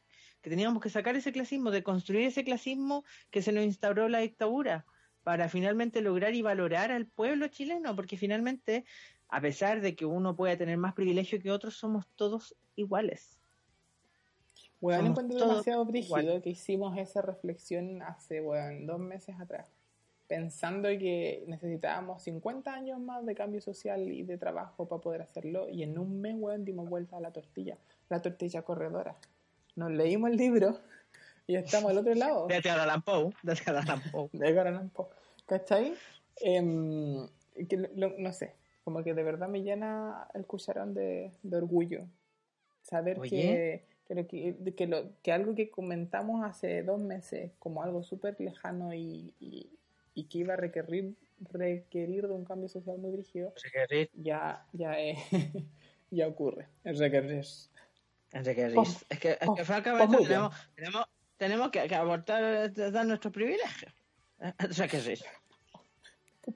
que teníamos que sacar ese clasismo, de construir ese clasismo que se nos instauró la dictadura, para finalmente lograr y valorar al pueblo chileno, porque finalmente, a pesar de que uno pueda tener más privilegio que otros, somos todos iguales. Somos encuentro demasiado brígido que hicimos esa reflexión hace, weón, dos meses atrás, pensando que necesitábamos 50 años más de cambio social y de trabajo para poder hacerlo, y en un mes, weón, dimos vuelta a la tortilla, la tortilla corredora. Nos leímos el libro y estamos al otro lado. De Edgar Allan Poe, de Edgar Allan Poe. de Edgar Allan Poe, ¿Cachai? Em, que lo- no sé, como que de verdad me llena el cucharón de, de orgullo. Saber que, que, lo que, lo- que algo que comentamos hace dos meses como algo súper lejano y, y, y que iba a requerir, requerir de un cambio social muy rígido, ya, ya, eh, ya ocurre. El requerir. Enrique Riz. Pues- es que, es que pues- francamente pues tenemos, tenemos, tenemos que, que abortar, eh, dar nuestros privilegios. Enrique Riz.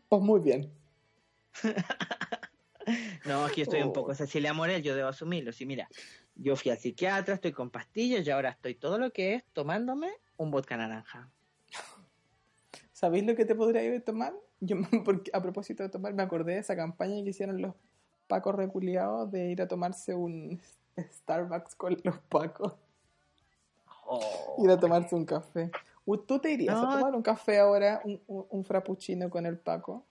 Pues muy bien. No, aquí estoy un Oh. poco Cecilia Morel, yo debo asumirlo. Sí, mira, yo fui al psiquiatra, estoy con pastillas y ahora estoy todo lo que es tomándome un vodka naranja. ¿Sabéis lo que te podría ir a tomar? Yo, porque, a propósito de tomar, me acordé de esa campaña que hicieron los pacos reculeados de ir a tomarse un Starbucks con los pacos. Oh. Ir a tomarse un café. ¿Tú te irías No. a tomar un café ahora, un, un, un frappuccino con el paco?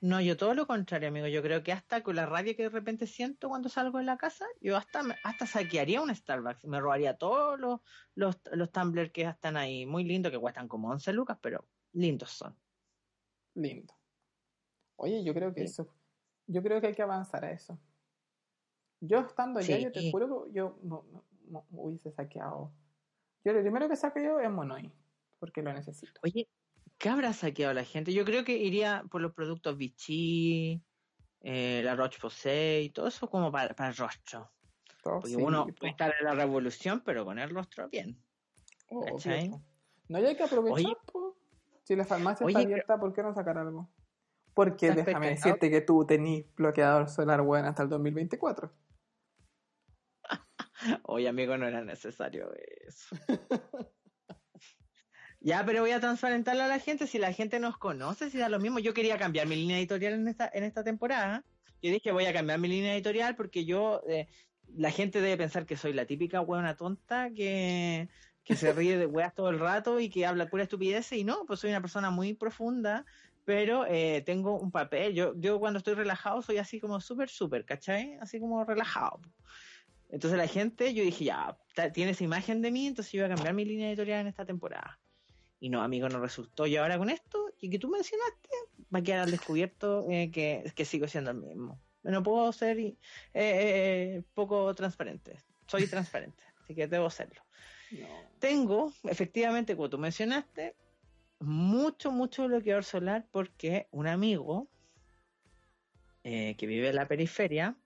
No, yo todo lo contrario, amigo. Yo creo que hasta con la rabia que de repente siento cuando salgo de la casa, yo hasta hasta saquearía un Starbucks. Me robaría todos los, los, los tumblers que están ahí. Muy lindos, que cuestan como 11 lucas, pero lindos son. Lindo. Oye, yo creo que Sí. eso, yo creo que hay que avanzar a eso. Yo estando allá, Sí. yo te juro que yo no, no- no hubiese saqueado. Yo lo primero que saqué yo es Monoi, porque lo necesito. Oye, ¿qué habrá saqueado la gente? Yo creo que iría por los productos Vichy, eh, la Roche-Posay, todo eso como para, para el rostro. Todo Porque sí, uno puede estar en la revolución, pero con el rostro bien. Po. No, hay que aprovechar, Oye. po. Si la farmacia Oye, está abierta, ¿por qué no sacar algo? Porque ¿Estás déjame pescado? decirte que tú tenís bloqueador solar bueno hasta el 2024. Oye, amigo, no era necesario eso. ya, pero voy a transparentarle a la gente. Si la gente nos conoce, si da lo mismo. Yo quería cambiar mi línea editorial en esta, en esta temporada. Yo dije, voy a cambiar mi línea editorial porque yo, eh, la gente debe pensar que soy la típica hueona tonta que, que se ríe de weas todo el rato y que habla pura estupidez. Y no, pues soy una persona muy profunda, pero eh, tengo un papel. Yo, yo cuando estoy relajado soy así como súper, súper, ¿cachai? Así como relajado. Entonces la gente, yo dije, ya, tiene esa imagen de mí, entonces yo voy a cambiar mi línea editorial en esta temporada. Y no, amigo, no resultó. Y ahora con esto, y que tú mencionaste, va a quedar al descubierto eh, que, que sigo siendo el mismo. No puedo ser eh, eh, poco transparente. Soy transparente, así que debo serlo. No. Tengo, efectivamente, como tú mencionaste, mucho, mucho bloqueador solar porque un amigo eh, que vive en la periferia,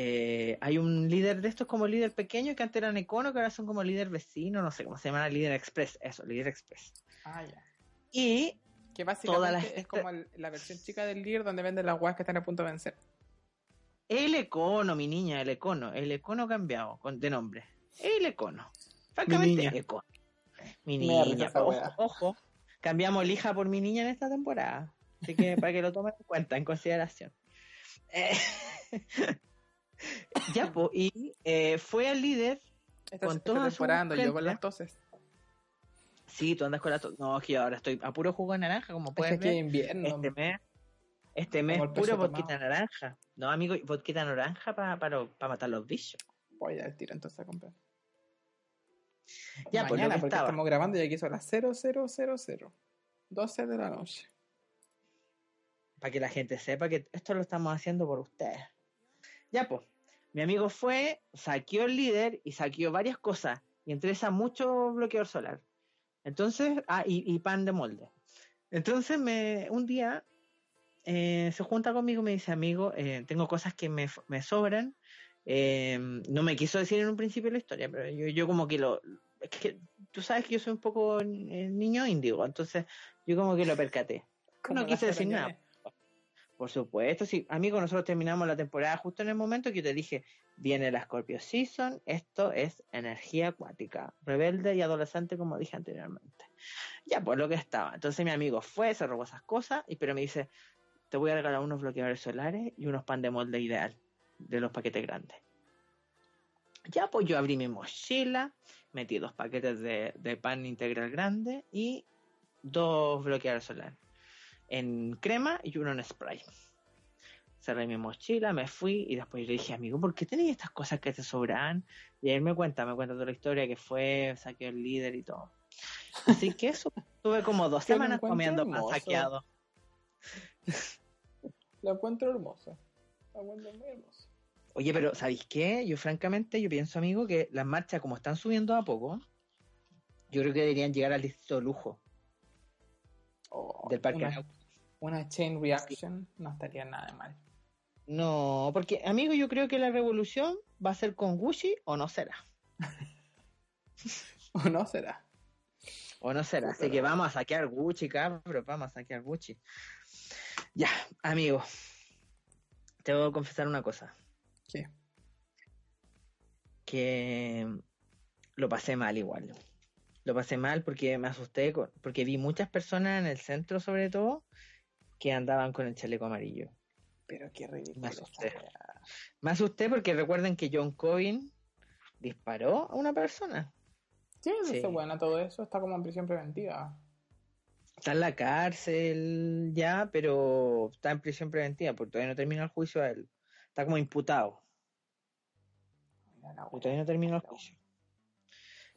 eh, hay un líder de estos como líder pequeño que antes eran Econo, que ahora son como líder vecino, no sé cómo se llama, líder express, eso, líder express. Ah, ya. Y Que Toda la básicamente gente- es como el- la versión chica del Lear donde venden las guas que están a punto de vencer. el Econo, mi niña, el Econo, el Econo cambiado con, de nombre. El Econo. Francamente, niña. Econo. Mi niña, ojo, ojo, cambiamos lija por mi niña en esta temporada. Así que para que lo tomen en cuenta, en consideración. Eh, ya, po, y eh, fue al líder. Esta, Con toda su yo con las toses. Sí, tú andas con la. to- No, es que ahora estoy a puro jugo de naranja, como puedes es ver. invierno. Este mes. Este mes puro vodquita naranja. No, amigo, vodquita naranja para para matar los bichos. Voy al tiro entonces a comprar. Ya, pues, Mañana, que porque estamos grabando y aquí son las 0000. 12 de la noche. para que la gente sepa que esto lo estamos haciendo por ustedes. Ya, pues, mi amigo fue, saqueó el líder y saqueó varias cosas, y entre esas mucho bloqueador solar. Entonces, ah, y, y pan de molde. Entonces, me, un día eh, se junta conmigo y me dice, amigo, eh, tengo cosas que me, me sobran. Eh, no me quiso decir en un principio la historia, pero yo, yo como que lo... Es que tú sabes que yo soy un poco eh, niño índigo, entonces yo como que lo percaté. No quise decir nada. Por supuesto, sí. Amigo, nosotros terminamos la temporada justo en el momento que te dije, viene la Scorpio Season, esto es energía acuática, rebelde y adolescente, como dije anteriormente. Ya, pues lo que estaba. Entonces mi amigo fue, se robó esas cosas, y pero me dice, te voy a regalar unos bloqueadores solares y unos pan de molde ideal, de los paquetes grandes. Ya, pues yo abrí mi mochila, metí dos paquetes de, de pan integral grande y dos bloqueadores solares en crema y uno en spray. Cerré mi mochila, me fui y después le dije, amigo, ¿por qué tenéis estas cosas que te sobran? Y él me cuenta, me cuenta toda la historia que fue, saqué el líder y todo. Así que eso, tuve como dos semanas comiendo pan saqueado. Lo encuentro hermoso. Lo encuentro muy hermoso. Oye, pero ¿sabéis qué? Yo francamente, yo pienso, amigo, que las marchas como están subiendo a poco, yo creo que deberían llegar al distrito de lujo Oh, del Parque una. Una chain reaction no estaría nada de mal. No, porque, amigo, yo creo que la revolución va a ser con Gucci o no será. ¿O no será? O no será. Así que vamos a saquear Gucci, cabrón. Vamos a saquear Gucci. Ya, amigo. Te voy a confesar una cosa. ¿Qué? Que lo pasé mal igual. Lo pasé mal porque me asusté, porque vi muchas personas en el centro, sobre todo, que andaban con el chaleco amarillo. Pero qué ridículo. Asusté. weá. Me asusté porque recuerden que John Covin disparó a una persona. Sí, Sí. dice, bueno, todo eso está como en prisión preventiva. Está en la cárcel ya, pero está en prisión preventiva porque todavía no termina el juicio a él. Está como imputado. Mira la y weá. todavía no termina el juicio.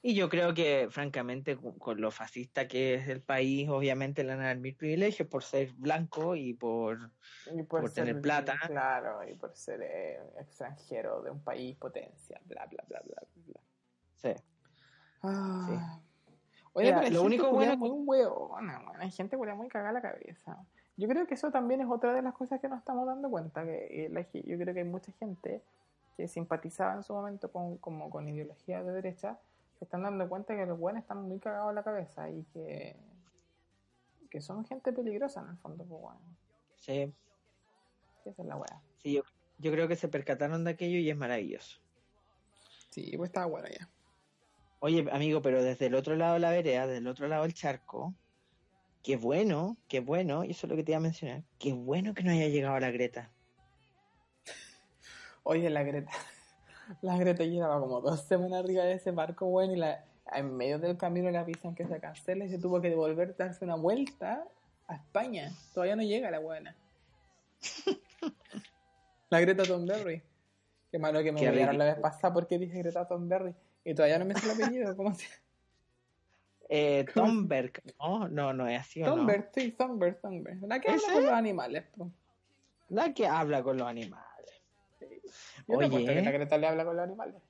Y yo creo que, francamente, con, con lo fascista que es el país, obviamente le van a dar mil privilegios por ser blanco y por... Y por tener plata. Claro, y por ser eh, extranjero de un país potencia, bla, bla, bla, bla, bla. Sí. Ah. Oye, Mira, pero hay lo gente único bueno muy. Hay gente culia muy cagada la cabeza. Yo creo que eso también es otra de las cosas que nos estamos dando cuenta. que eh, la Yo creo que hay mucha gente que simpatizaba en su momento con, como con ideología de derecha, se están dando cuenta que los buenos están muy cagados en la cabeza y que, que son gente peligrosa en el fondo, pues bueno. Sí, Esa es la weá. sí yo, yo creo que se percataron de aquello y es maravilloso. Sí, pues estaba bueno ya. Oye, amigo, pero desde el otro lado de la vereda, del otro lado del charco, qué bueno, qué bueno, y eso es lo que te iba a mencionar, qué bueno que no haya llegado a la Greta. Oye, la Greta. La Greta llevaba como dos semanas arriba de ese barco, weón, y la, en medio del camino le avisan que se cancela y se tuvo que devolver, darse una vuelta a España. Todavía no llega la buena. La Greta Thunberg. Qué malo que me olvidaron la vez pasada porque dije Greta Thunberg y todavía no me sé el apellido. ¿Cómo se Eh, Thunberg, no, no, no es así o no. Thunberg, sí, Thunberg, Thunberg. La que habla con los animales. po. La que habla con los animales. Oye. apuesto que la Greta le habla con los animales.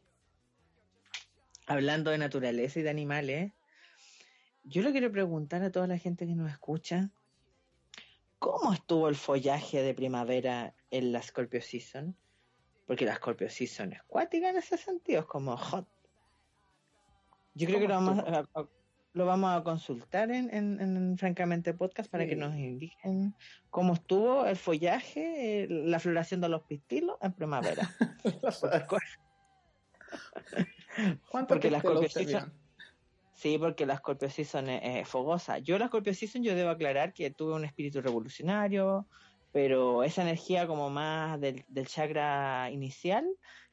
Hablando de naturaleza y de animales, yo le quiero preguntar a toda la gente que nos escucha, ¿cómo estuvo el follaje de primavera en la Scorpio Season? Porque la Scorpio Season es cuática en ese sentido, es como hot. Yo creo que lo ¿Cómo vamos a, a- lo vamos a consultar en, en- en Francamente Podcast para que nos indiquen cómo estuvo el follaje, eh, la floración de los pistilos en primavera. ¿Cuánto Porque la pistilo Scorpio usted Season-? Sí, porque la Scorpio Season es, es fogosa. Yo la Scorpio Season yo debo aclarar que tuve un espíritu revolucionario, pero esa energía como más del, del chakra inicial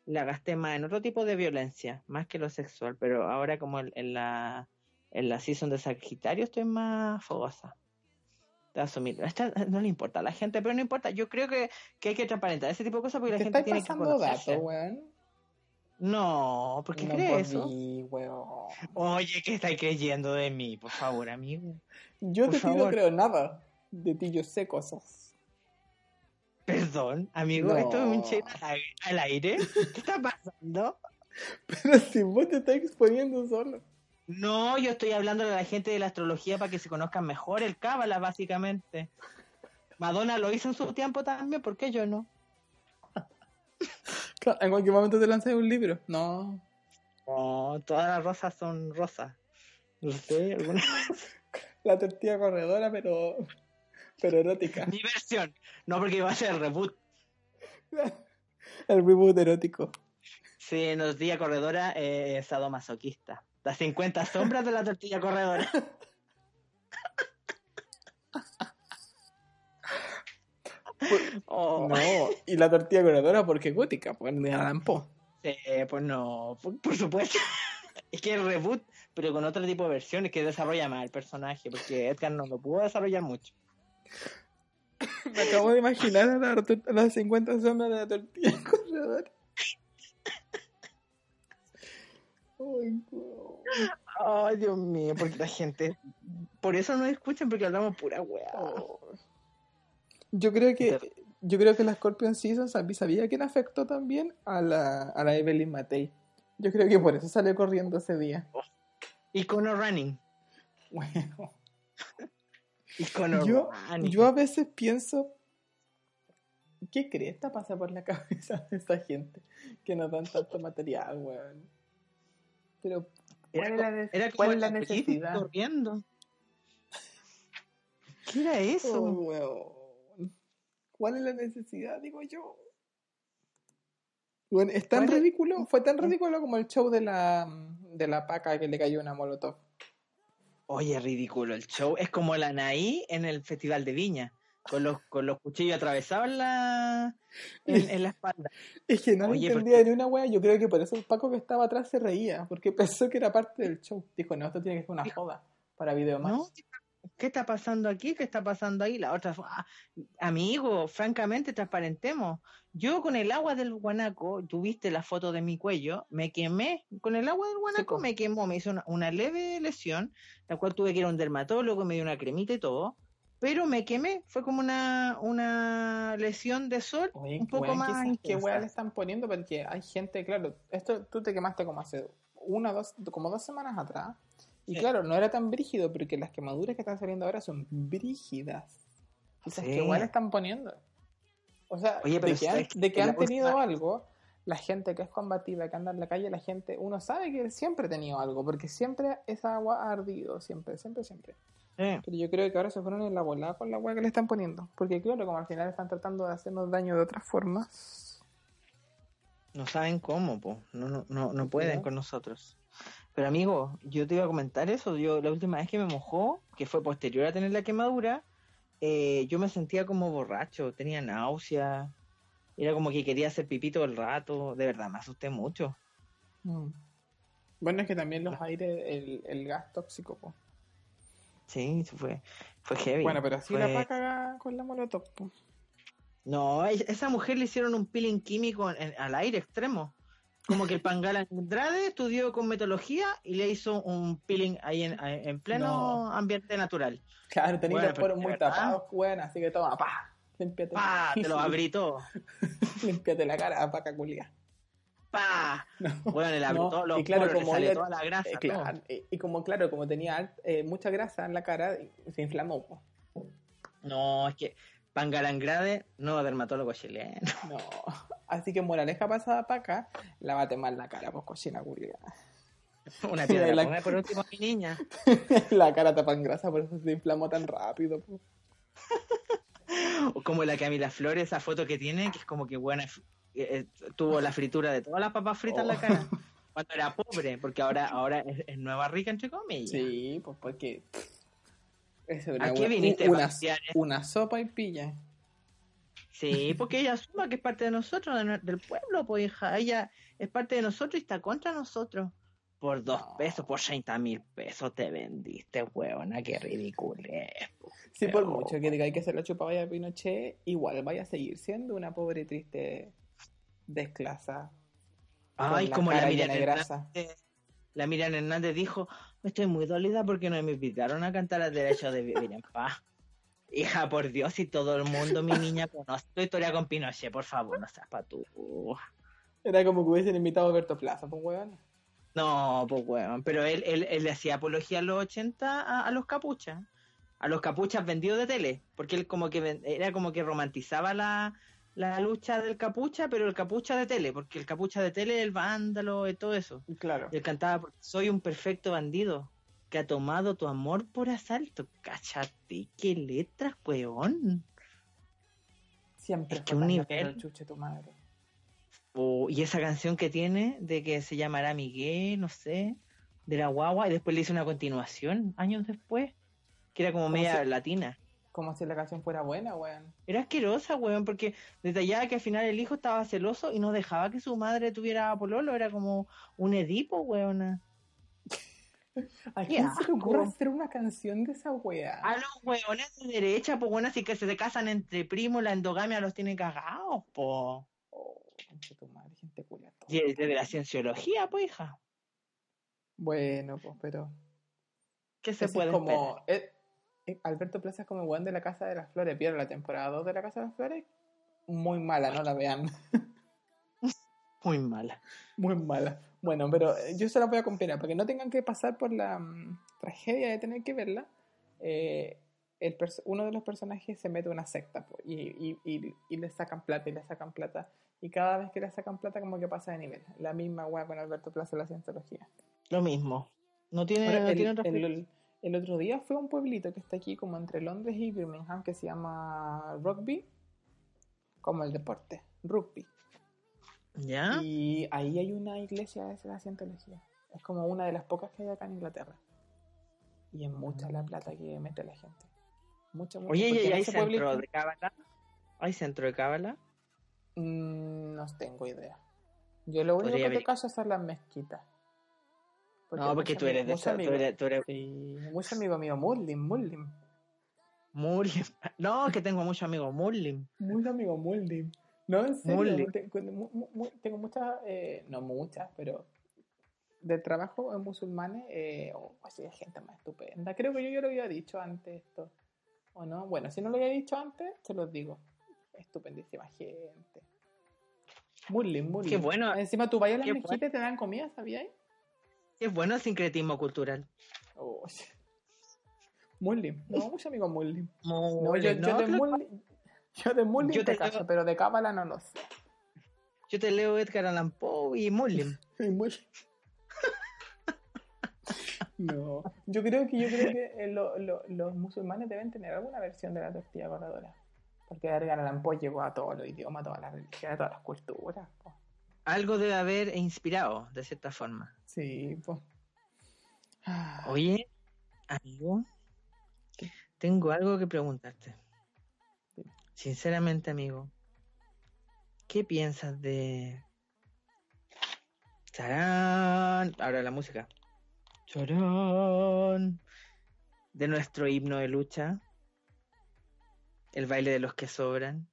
la gasté más en otro tipo de violencia, más que lo sexual. Pero ahora como en, en la en la Season de Sagitario estoy más fogosa. De asumir. Esta no le importa a la gente, pero no importa. Yo creo que, que hay que transparentar ese tipo de cosas porque la Te gente tiene que conocerse. datos, weón. No, ¿por qué no crees eso? weón. Oye, ¿qué estáis creyendo de mí? Por favor, amigo. Yo Por de ti no creo nada. De ti yo sé cosas. Perdón, amigo, No. esto es un aire- al aire. ¿Qué está pasando? Pero si vos te estás exponiendo solo. No, yo estoy hablando a la gente de la astrología para que se conozcan mejor el cábala, básicamente. Madonna lo hizo en su tiempo también, ¿por qué yo no? Claro, en cualquier momento te lanzas un libro. No. No, todas las rosas son rosas. No sé, alguna... La tortilla corredora, pero. Pero erótica. Mi versión. No, porque iba a ser el reboot. El reboot erótico. Sí, nos día corredora eh, sadomasoquista. Las 50 sombras de la tortilla corredora. Oh. No, y la tortilla corredora porque gótica, pues de Allan Poe. Eh, pues no, por, por supuesto. es que el reboot, pero con otro tipo de versiones que desarrolla más el personaje, porque Edgar no lo pudo desarrollar mucho. Me acabo de imaginar a, la, a las 50 sombras de la tortilla corredora. Ay. Ay, Dios mío, porque la gente. Por eso no escuchan, porque hablamos pura weá. Oh. Yo creo que yo creo que la Scorpion Season sabía, quién afectó también a la, a la Evelyn Matei. Yo creo que por eso salió corriendo ese día. Icono Running. Bueno, Icono yo, Running. yo a veces pienso, ¿qué cresta pasa por la cabeza de esa gente que nos dan tanto material, weón? Pero, ¿cuál Era es la, Era como cuál la necesidad? corriendo. ¿Qué era eso? Oh. ¿Cuál es la necesidad, digo yo? Bueno, es tan ¿Cuál es- ridículo, fue tan ridículo como el show de la, de la paca que le cayó una molotov. Oye, ridículo el show. Es como la Anaí en el Festival de Viña. Con los, con los cuchillos atravesados en la, en, en la espalda. Es que no Oye, entendía ni una wea. Yo creo que por eso el Paco que estaba atrás se reía, porque pensó que era parte del show. Dijo, no, esto tiene que ser una joda para video más. ¿No? ¿Qué está pasando aquí? ¿Qué está pasando ahí? La otra, ah, amigo, francamente, transparentemos. Yo con el agua del guanaco, tuviste la foto de mi cuello, me quemé. Con el agua del guanaco me quemó, me hizo una, una leve lesión, la cual tuve que ir a un dermatólogo, me dio una cremita y todo. Pero me quemé, fue como una, una lesión de sol, Oye, un poco más quizás ¿qué weá le están poniendo? Porque hay gente, claro, esto tú te quemaste como hace una, dos, como dos semanas atrás. Y Sí. claro, no era tan brígido, porque las quemaduras que están saliendo ahora son brígidas. Quizás Sí. qué weá le están poniendo. O sea, Oye, pero de que han, que tenido cosa- algo, la gente que es combativa, que anda en la calle, la gente, uno sabe que siempre ha tenido algo, porque siempre esa agua ha ardido, siempre, siempre, siempre. Sí. Pero yo creo que ahora se fueron en la volada con la agua que le están poniendo. Porque claro, como al final están tratando de hacernos daño de otras formas. No saben cómo, po. No, no, no, no pueden con nosotros. Pero amigo, yo te iba a comentar eso. Yo la última vez que me mojó, que fue posterior a tener la quemadura, eh, yo me sentía como borracho, tenía náusea, era como que quería hacer pipí todo el rato. De verdad, me asusté mucho. Mm. Bueno, es que también los aires, el, el gas tóxico. po. Sí, fue, fue heavy. Bueno, pero así Fue- la paca con la molotov. No, e- esa mujer le hicieron un peeling químico en- al aire extremo. Como que el Pangala Andrade estudió con metodología y le hizo un peeling ahí en, en pleno No. ambiente natural. Claro, tenéis Bueno, los poros pero muy verdad. tapados, weón, así que toma, pa. Límpiate, ¡Pa! Te lo abrí todo. límpiate la cara, paca culia. ¡Pa! No. Bueno, le abrió No, todos los y claro, poros, le como salió toda la grasa. Eh, claro, y, y como claro, como tenía eh, mucha grasa en la cara, se inflamó. po. No, es que Pangala Andrade, no dermatólogo chileno. No. Así que moraleja pasada paca, lávate mal la cara, pues cochina culia. Una piedra. La- por último mi niña. la cara tapa en grasa, por eso se inflamó tan rápido. po. O como la Camila Flores, esa foto que tiene, que es como que buena. Tuvo la fritura de todas las papas fritas en la Oh. cara. Cuando era pobre, porque ahora, ahora es, es nueva rica, entre comillas. Sí, pues porque. ¿A qué viniste, una, una sopa y pilla. Sí, porque ella asuma que es parte de nosotros, de del pueblo, pues hija. Ella es parte de nosotros y está contra nosotros. Por dos No. pesos, por 30 mil pesos te vendiste, huevona, qué ridículo es. Sí, por mucho que digáis que se la chupaba ya Pinochet, igual vaya a seguir siendo una pobre y triste desclasa. Ay, como la Miriam Hernández. La Miriam Hernández dijo, estoy muy dolida porque no me invitaron a cantar al derecho de vivir en paz. Hija, por Dios, y todo el mundo, mi niña, conoce tu historia con Pinochet, por favor, no seas pa' tú. Era como que hubiesen invitado a Alberto Plaza, pues weón. No, pues weón, pero él, él, él le hacía apología a los 80 a, a los capuchas, a los capuchas vendidos de tele, porque él como que era como que romantizaba la, la lucha del capucha, pero el capucha de tele, porque el capucha de tele es el vándalo y todo eso. Claro. Y él cantaba, soy un perfecto bandido que ha tomado tu amor por asalto. Cáchate, qué letras, weón. Siempre Es que un nivel- chuche tu madre. Y esa canción que tiene de que se llamará Miguel, no sé, de la guagua, y después le hizo una continuación años después, que era como ¿Cómo media latina. Como si la canción fuera buena, weón. Era asquerosa, weón, porque detallaba que al final el hijo estaba celoso y no dejaba que su madre tuviera pololo, era como un Edipo, weona. ¿A quién se ocurre hacer una canción de esa wea? A los weones de derecha, pues bueno, así que se casan entre primos, la endogamia los tiene cagados, po. Oh, tu madre, gente culia. Y desde la cienciología, pues hija. Bueno, pues, pero. ¿Qué se puede es como. esperar? eh, Alberto Plaza es como el weón de la Casa de las Flores. ¿Vieron la temporada 2 de la Casa de las Flores? Muy mala, no la vean. Muy mala. Muy mala. Bueno, pero eh, yo se la voy a comparar para que no tengan que pasar por la mm, tragedia de tener que verla. eh, el uno de los personajes se mete a una secta po, y, y, y, y le sacan plata y le sacan plata. Y cada vez que le sacan plata, como que pasa de nivel. La misma weá con Alberto Plaza la cienciología. Lo mismo. No tiene, Ahora, no el, tiene otra el- el otro día fue a un pueblito que está aquí, como entre Londres y Birmingham, que se llama Rugby, como el deporte, rugby. ¿Ya? Y ahí hay una iglesia de la cientología. Es como una de las pocas que hay acá en Inglaterra. Y es mucha la plata que mete la gente. Mucho, mucho. Oye, porque ¿y en hay centro pueblito- de cábala? ¿Hay centro de cábala? Mm, no tengo idea. Yo lo único que te caso son las mezquitas. No, porque mucho tú eres de mucho esa, tú amigo- eres, tú eres Sí, mucho amigo mío, Muslim, Muslim. Muslim. No, que tengo muchos amigos Muslim. Muy amigo Muslim. No, en serio. Tengo, mu- mu- mu- tengo muchas, eh, no muchas, pero de trabajo en musulmanes, eh, oh, así hay gente más estupenda. Creo que yo ya lo había dicho antes esto. ¿O no? Bueno, si no lo había dicho antes, te lo digo. Estupendísima gente. Muslim, Muslim. Qué bueno. Encima tú vayas a las qué mezquitas y te dan comida, ¿sabías? Es bueno el sincretismo cultural. Oh, Muslim. No, mucho amigo Muslim. Muslim, No, yo, yo no, de te lo- Muslim, yo de Muslim Yo te te caso, pero de Cábala no lo sé. yo te leo Edgar Allan Poe y muy- No, yo creo que yo creo que eh, lo- lo- los musulmanes deben tener alguna versión de la tortilla corredora. Porque Edgar Allan Poe llegó a todos los idiomas, a todas las religiones, a todas las culturas. po. Algo debe haber inspirado, de cierta forma. Sí, pues. Oye, amigo, tengo algo que preguntarte. Sinceramente, amigo, ¿qué piensas de... ¡Charán! Ahora la música. ¡Charán! De nuestro himno de lucha. El baile de los que sobran.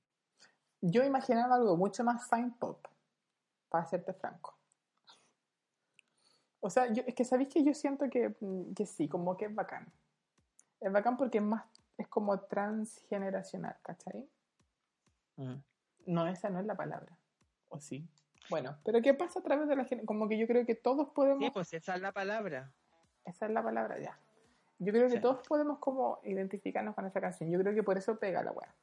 Yo imaginaba algo mucho más fine pop, para serte franco. O sea, yo, es que sabéis que yo siento que, mm, que sí, como que es bacán. Es bacán porque es más, es como transgeneracional, ¿cachai? Mm. No, esa no es la palabra. ¿O sí? Bueno, pero ¿qué pasa a través de la gente? Como que yo creo que todos podemos... Sí, pues esa es la palabra. Esa es la palabra ya. Yo creo que Sí. todos podemos como identificarnos con esa canción. Yo creo que por eso pega la weá.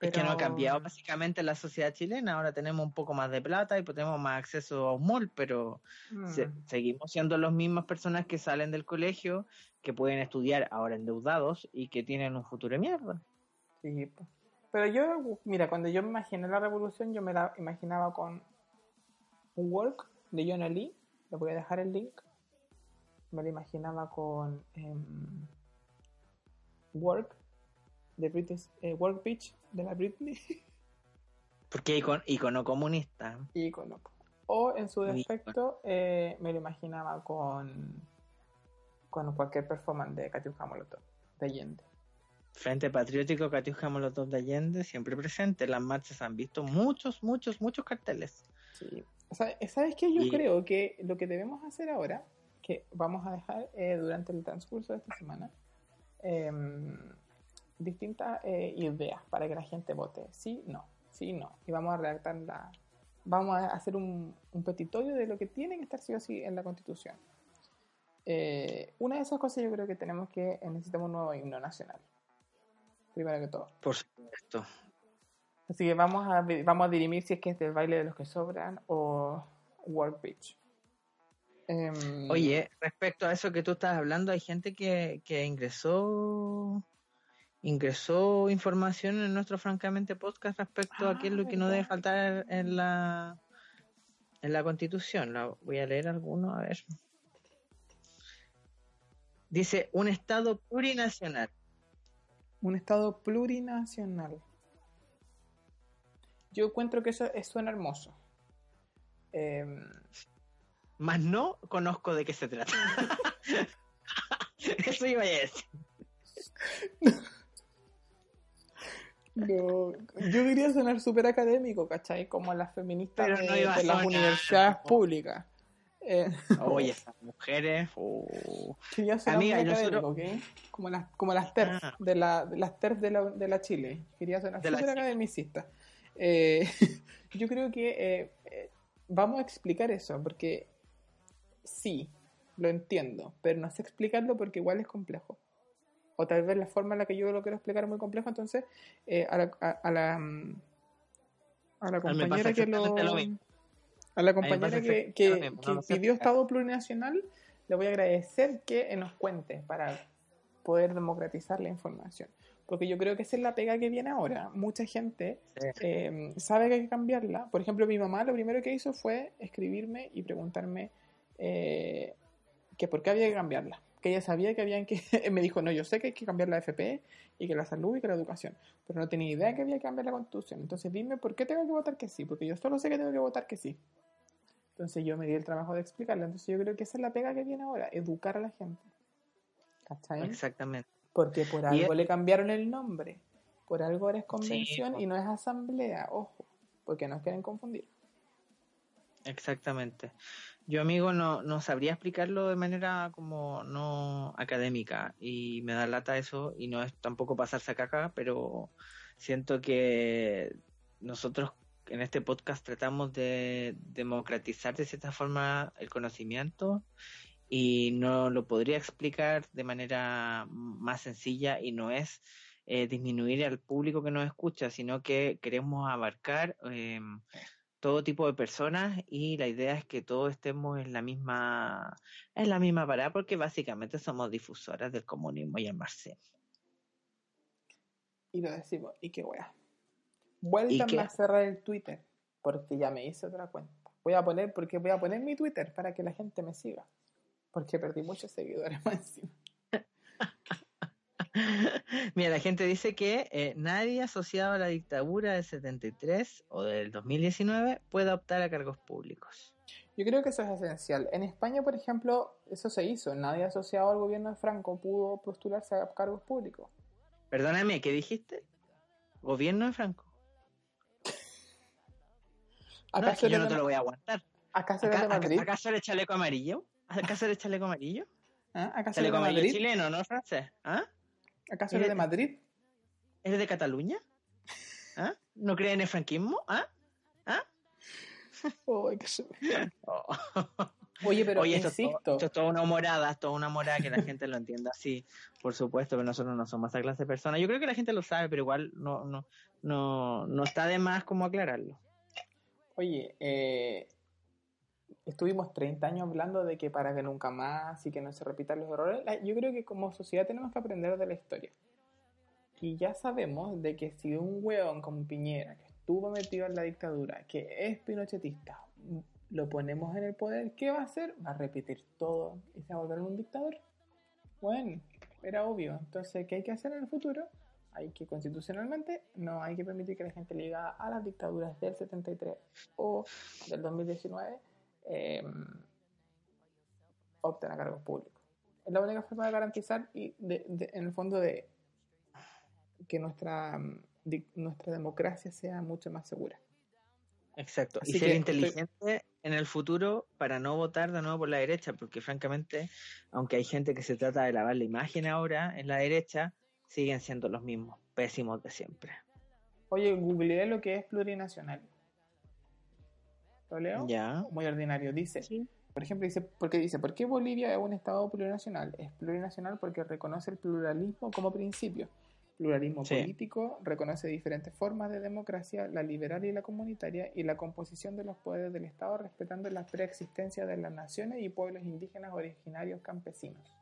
Es que no ha cambiado básicamente la sociedad chilena. Ahora tenemos un poco más de plata y pues tenemos más acceso a un mall, pero se- Mm. seguimos siendo las mismas personas que salen del colegio, que pueden estudiar ahora endeudados y que tienen un futuro de mierda. Sí, pero yo, mira, cuando yo me imaginé la revolución, yo me la imaginaba con un work de John Lee, le voy a dejar el link. Me la imaginaba con em, Work de British, eh, Work Beach de la Britney Porque icon, icono comunista. y con O en su defecto, eh, me lo imaginaba con, con cualquier performance de Katiuska Molotov, de Allende. Frente Patriótico Catiuja Molotov de Allende, siempre presente. En las marchas han visto muchos, muchos, muchos carteles. Sí. O sea, ¿Sabes qué? Yo Y- creo que lo que debemos hacer ahora, que vamos a dejar eh, durante el transcurso de esta semana, em, distintas eh, ideas para que la gente vote. Sí, no, sí, no. Y vamos a redactar la... Vamos a hacer un, un petitorio de lo que tiene que estar sí o sí en la Constitución. Eh, una de esas cosas yo creo que tenemos que eh, necesitamos un nuevo himno nacional. Primero que todo. Por supuesto. Así que vamos a, vamos a dirimir si es que es del baile de los que sobran o World Beach. Em, Oye, respecto a eso que tú estás hablando, hay gente que, que ingresó ingresó información en nuestro francamente podcast respecto a qué es lo que no debe Ah, faltar en la en la constitución. La, voy a leer alguno, a ver. Dice, un estado plurinacional. Un estado plurinacional. Yo encuentro que eso, eso suena hermoso. Em, Más no conozco de qué se trata. Eso iba a decir. no, yo quería sonar súper académico, ¿cachai? Como las feministas de, las universidades públicas. Eh, Oye, esas mujeres. oh. quería sonar Amiga, nosotros- académico, ¿ok? Como las, como las TERF, Ah. de, la, de las TERF de la, de la Chile. Quería sonar súper academicista. Eh, yo creo que eh, eh, vamos a explicar eso, porque sí, lo entiendo, pero no sé explicarlo porque igual es complejo. O tal vez la forma en la que yo lo quiero explicar es muy complejo, entonces eh, a, la, a, a la mm, a la compañera que lo a la compañera que, pidió. Estado plurinacional le voy a agradecer que nos cuente para poder democratizar la información. Porque yo creo que esa es la pega que viene ahora. Mucha gente Sí. eh, sabe que hay que cambiarla. Por ejemplo, mi mamá lo primero que hizo fue escribirme y preguntarme eh, que por qué había que cambiarla. Que ella sabía que habían que... me dijo, no, yo sé que hay que cambiar la FP y que la salud y que la educación, pero no tenía idea que había que cambiar la constitución. Entonces dime, ¿por qué tengo que votar que sí? Porque yo solo sé que tengo que votar que sí. Entonces yo me di el trabajo de explicarle. Entonces yo creo que esa es la pega que viene ahora, educar a la gente. ¿Cachai? Exactamente. Porque por algo le cambiaron el nombre. Por algo eres convención y no es asamblea, ojo, porque nos quieren confundir. Exactamente. Yo, amigo, no, no sabría explicarlo de manera como no académica y me da lata eso y no es tampoco pasarse a caca, pero siento que nosotros en este podcast tratamos de democratizar de cierta forma el conocimiento y no lo podría explicar de manera más sencilla y no es eh, disminuir al público que nos escucha, sino que queremos abarcar eh, todo tipo de personas y la idea es que todos estemos en la misma en la misma parada porque básicamente somos difusoras del comunismo y el marxismo. Y lo decimos, y qué wea. Vuelta a cerrar el Twitter porque ya me hice otra cuenta. Voy a poner porque voy a poner mi Twitter para que la gente me siga. Porque perdí muchos seguidores más encima. Mira, la gente dice que eh, nadie asociado a la dictadura del 73 o del 2019 puede optar a cargos públicos. Yo creo que eso es esencial. En España, por ejemplo, eso se hizo. Nadie asociado al gobierno de Franco pudo postularse a cargos públicos. Perdóname, ¿qué dijiste? ¿Gobierno de Franco? ¿Acaso yo no te lo voy a aguantar. ¿Acaso eres de Madrid? ¿Acaso eres chaleco amarillo? ¿Acaso eres chaleco amarillo? ¿Ah? ¿Acaso chaleco amarillo Madrid? chileno, no francés? ¿Ah? ¿Acaso eres de Madrid? ¿Eres de Cataluña? ¿Ah? ¿No crees en el franquismo? ¿Ah? ¿Ah? Oh. Oye, pero. Esto, esto, es toda una morada, toda una morada que la gente lo entienda así. Por supuesto que nosotros no somos esa clase de personas. Yo creo que la gente lo sabe, pero igual no, no, no, no está de más como aclararlo. Oye, eh, estuvimos 30 años hablando de que para que nunca más y que no se repitan los errores, yo creo que como sociedad tenemos que aprender de la historia. Y ya sabemos de que si un hueón como Piñera, que estuvo metido en la dictadura, que es pinochetista, lo ponemos en el poder, ¿qué va a hacer? Va a repetir todo y se va a volver un dictador. Bueno, era obvio. Entonces, ¿qué hay que hacer en el futuro? Hay que constitucionalmente no hay que permitir que la gente liga a las dictaduras del 73 o del 2019 eh, opten a cargos públicos. Es la única forma de garantizar y en el fondo de que nuestra, nuestra democracia sea mucho más segura. Exacto. y ser inteligente en el futuro para no votar de nuevo por la derecha, porque francamente, aunque hay gente que se trata de lavar la imagen ahora en la derecha, siguen siendo los mismos, pésimos de siempre. Oye, googleé lo que es plurinacional. ¿Lo leo? Ya. Muy ordinario. Dice, por ejemplo, dice, porque dice, ¿por qué Bolivia es un Estado plurinacional? Es plurinacional porque reconoce el pluralismo como principio. Pluralismo político, reconoce diferentes formas de democracia, la liberal y la comunitaria, y la composición de los poderes del Estado respetando la preexistencia de las naciones y pueblos indígenas originarios campesinos.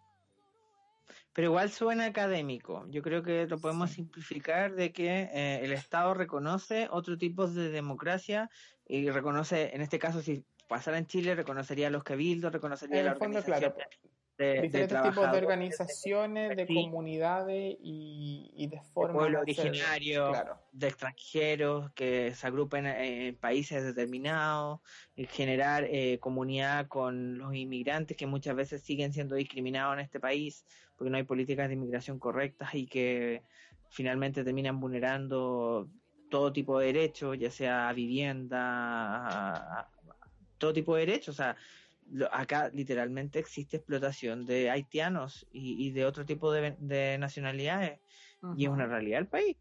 Pero igual suena académico. Yo creo que lo podemos simplificar de que eh, el Estado reconoce otro tipo de democracia y reconoce, en este caso, si pasara en Chile, reconocería a los cabildos, reconocería a la fondo, claro, de, diferentes tipos de organizaciones, de, comunidades y, de formas. De pueblo originario, de extranjeros que se agrupen en países determinados, y generar eh, comunidad con los inmigrantes que muchas veces siguen siendo discriminados en este país porque no hay políticas de inmigración correctas y que finalmente terminan vulnerando todo tipo de derechos, ya sea vivienda, todo tipo de derechos. O sea, acá literalmente existe explotación de haitianos y, de otro tipo de, nacionalidades. Y es una realidad del país.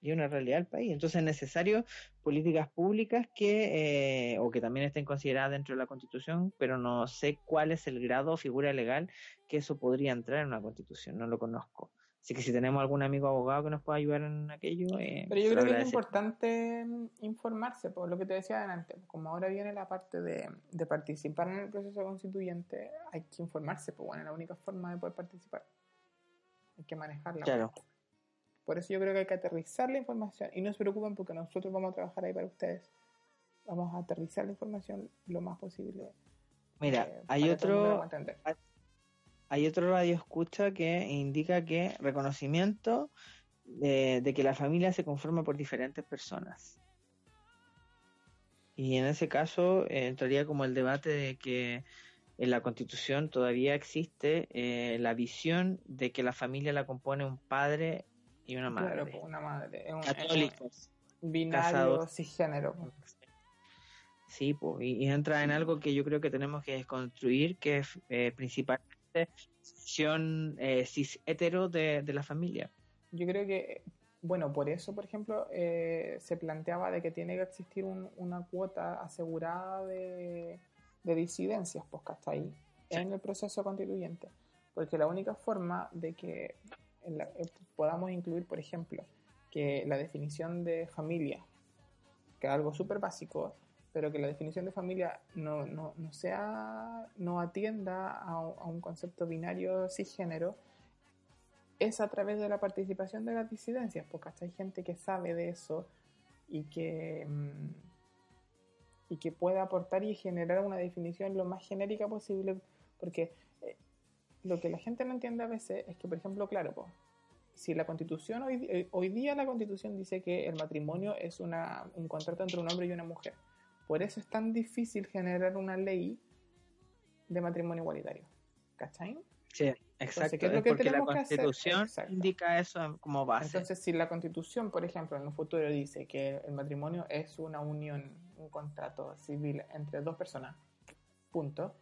Y es una realidad del país. Entonces es necesario políticas públicas que, eh, o que también estén consideradas dentro de la Constitución, pero no sé cuál es el grado o figura legal que eso podría entrar en una Constitución. No lo conozco. Así que si tenemos algún amigo abogado que nos pueda ayudar en aquello. Eh, Pero yo creo que es importante mm, informarse, por lo que te decía adelante. Como ahora viene la parte de, participar en el proceso constituyente, hay que informarse, pues bueno, es la única forma de poder participar. Hay que manejarla. Claro. Por eso yo creo que hay que aterrizar la información. Y no se preocupen porque nosotros vamos a trabajar ahí para ustedes. Vamos a aterrizar la información lo más posible. Mira, eh, hay otro hay otro radio escucha que indica que reconocimiento de, de que la familia se conforma por diferentes personas. Y en ese caso eh, entraría como el debate de que en la Constitución todavía existe eh, la visión de que la familia la compone un padre y una madre. Claro, una madre. Un, Católicos. Un binario cisgénero. Sí, pues, y, y, entra en algo que yo creo que tenemos que desconstruir, que es eh, principalmente eh, cis hetero de, de, la familia. Yo creo que, bueno, por eso, por ejemplo, eh, se planteaba de que tiene que existir un, una cuota asegurada de, de disidencias, pues, hasta ahí, sí. en el proceso constituyente. Porque la única forma de que la, eh, podamos incluir, por ejemplo, que la definición de familia, que es algo súper básico, pero que la definición de familia no, no, no sea, no atienda a, un concepto binario cisgénero, es a través de la participación de las disidencias, porque hasta hay gente que sabe de eso y que, y que puede aportar y generar una definición lo más genérica posible, porque eh, lo que la gente no entiende a veces es que, por ejemplo, claro, pues, si la constitución hoy, eh, hoy día la constitución dice que el matrimonio es una, un contrato entre un hombre y una mujer, por eso es tan difícil generar una ley de matrimonio igualitario. ¿Cachai? Sí, exacto. Entonces, ¿qué es lo que porque la Constitución indica eso como base. Entonces, si la Constitución, por ejemplo, en un futuro dice que el matrimonio es una unión, un contrato civil entre dos personas, punto.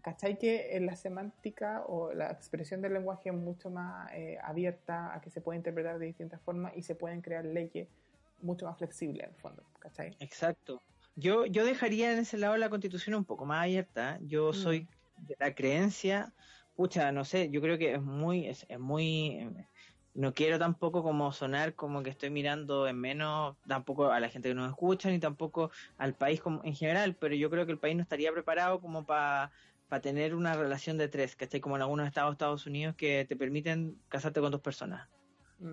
¿Cachai? Que en la semántica o la expresión del lenguaje es mucho más eh, abierta a que se puede interpretar de distintas formas y se pueden crear leyes mucho más flexibles en el fondo. ¿Cachai? Exacto. Yo, yo dejaría en ese lado la constitución un poco más abierta. Yo mm. soy de la creencia, pucha, no sé, yo creo que es muy, es, es, muy, no quiero tampoco como sonar como que estoy mirando en menos tampoco a la gente que nos escucha, ni tampoco al país como, en general, pero yo creo que el país no estaría preparado como para pa tener una relación de tres, ¿cachai? Como en algunos estados Estados Unidos que te permiten casarte con dos personas,